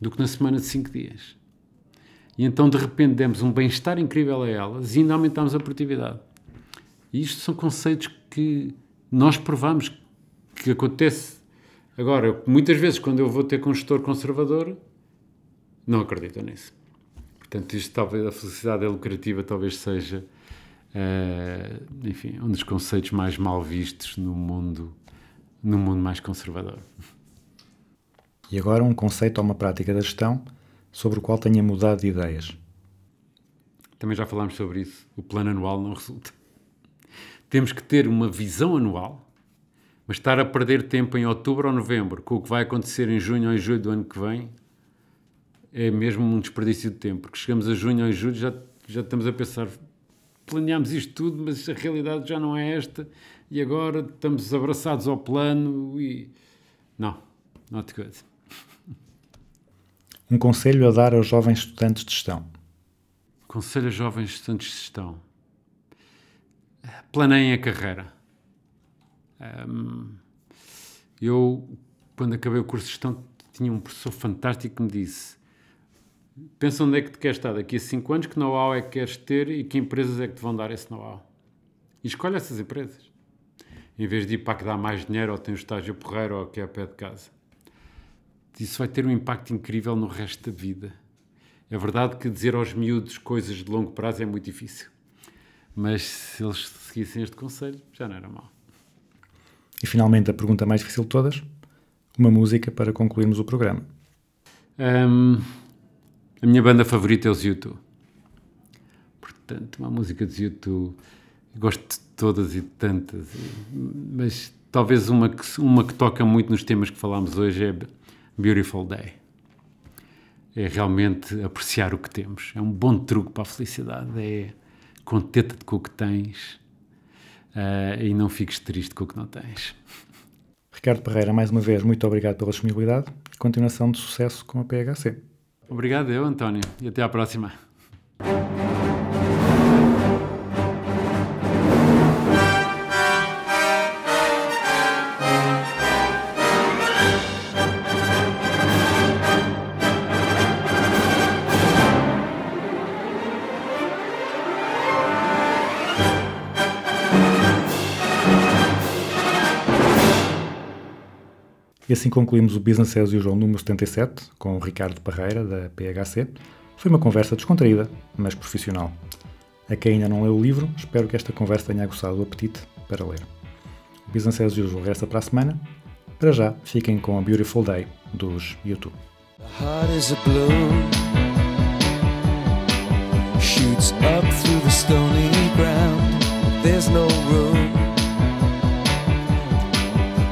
do que na semana de 5 dias. E então, de repente, demos um bem-estar incrível a elas e ainda aumentamos a produtividade. E isto são conceitos que nós provamos que acontece Agora, muitas vezes, quando eu vou ter com um gestor conservador, não acreditam nisso. Portanto, isto talvez, a felicidade é lucrativa, talvez seja, eh, enfim, um dos conceitos mais mal vistos no mundo, no mundo mais conservador. E agora um conceito ou uma prática da gestão sobre o qual tenha mudado de ideias. Também já falámos sobre isso. O plano anual não resulta. Temos que ter uma visão anual, mas estar a perder tempo em outubro ou novembro com o que vai acontecer em junho ou em julho do ano que vem é mesmo um desperdício de tempo, porque chegamos a junho ou em julho já, já estamos a pensar planeámos isto tudo, mas a realidade já não é esta e agora estamos abraçados ao plano e... Não, not good. Um conselho a dar aos jovens estudantes de gestão. Conselho a jovens estudantes de gestão. Planeiem a carreira. Hum, eu, quando acabei o curso de gestão, tinha um professor fantástico que me disse pensa onde é que te queres estar daqui a 5 anos, que know-how é que queres ter e que empresas é que te vão dar esse know-how. E escolhe essas empresas. Em vez de ir para que dá mais dinheiro, ou tem o estágio porreiro, ou que é a pé de casa. Isso vai ter um impacto incrível no resto da vida. É verdade que dizer aos miúdos coisas de longo prazo é muito difícil. Mas se eles seguissem este conselho, já não era mal. E finalmente a pergunta mais difícil de todas: uma música para concluirmos o programa. Hum, a minha banda favorita é os YouTube. Portanto, uma música dos YouTube, gosto de todas e de tantas, mas talvez uma que, uma que toca muito nos temas que falámos hoje é Beautiful Day. É realmente apreciar o que temos. É um bom truque para a felicidade. É contenta-te com o que tens ah, e não fiques triste com o que não tens. Ricardo Pereira, mais uma vez, muito obrigado pela disponibilidade e continuação de sucesso com a PHC. Obrigado, eu, António, e até à próxima. E assim concluímos o Business as Usual número 77 com o Ricardo Parreira, da PHC. Foi uma conversa descontraída, mas profissional. A quem ainda não leu o livro, espero que esta conversa tenha aguçado o apetite para ler. O Business as Usual resta para a semana. Para já, fiquem com a Beautiful Day dos YouTube. There's no room,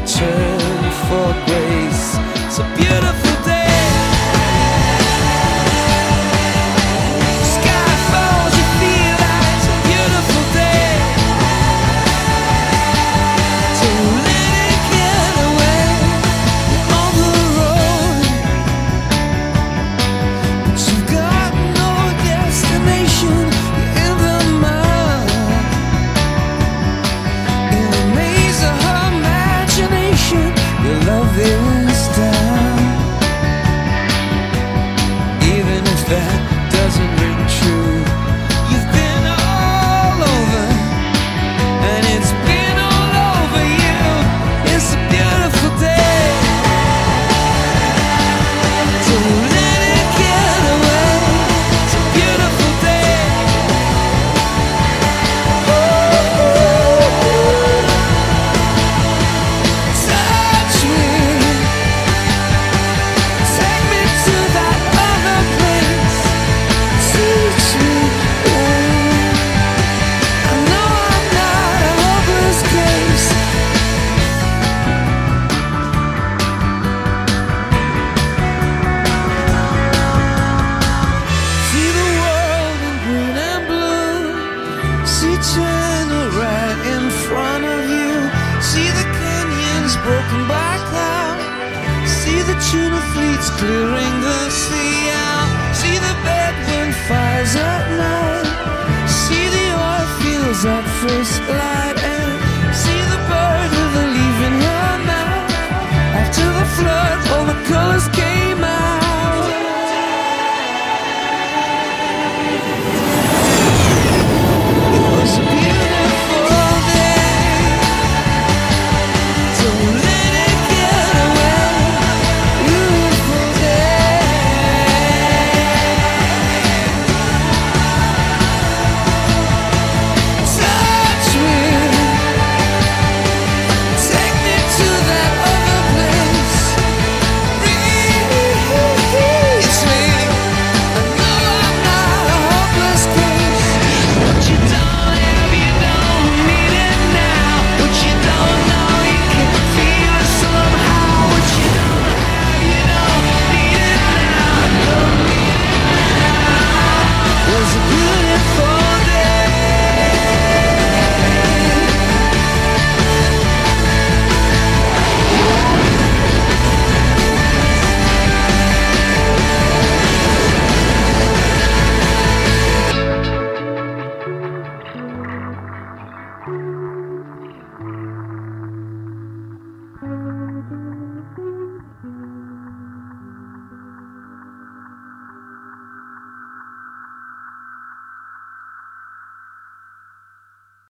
return for grace. It's a beautiful.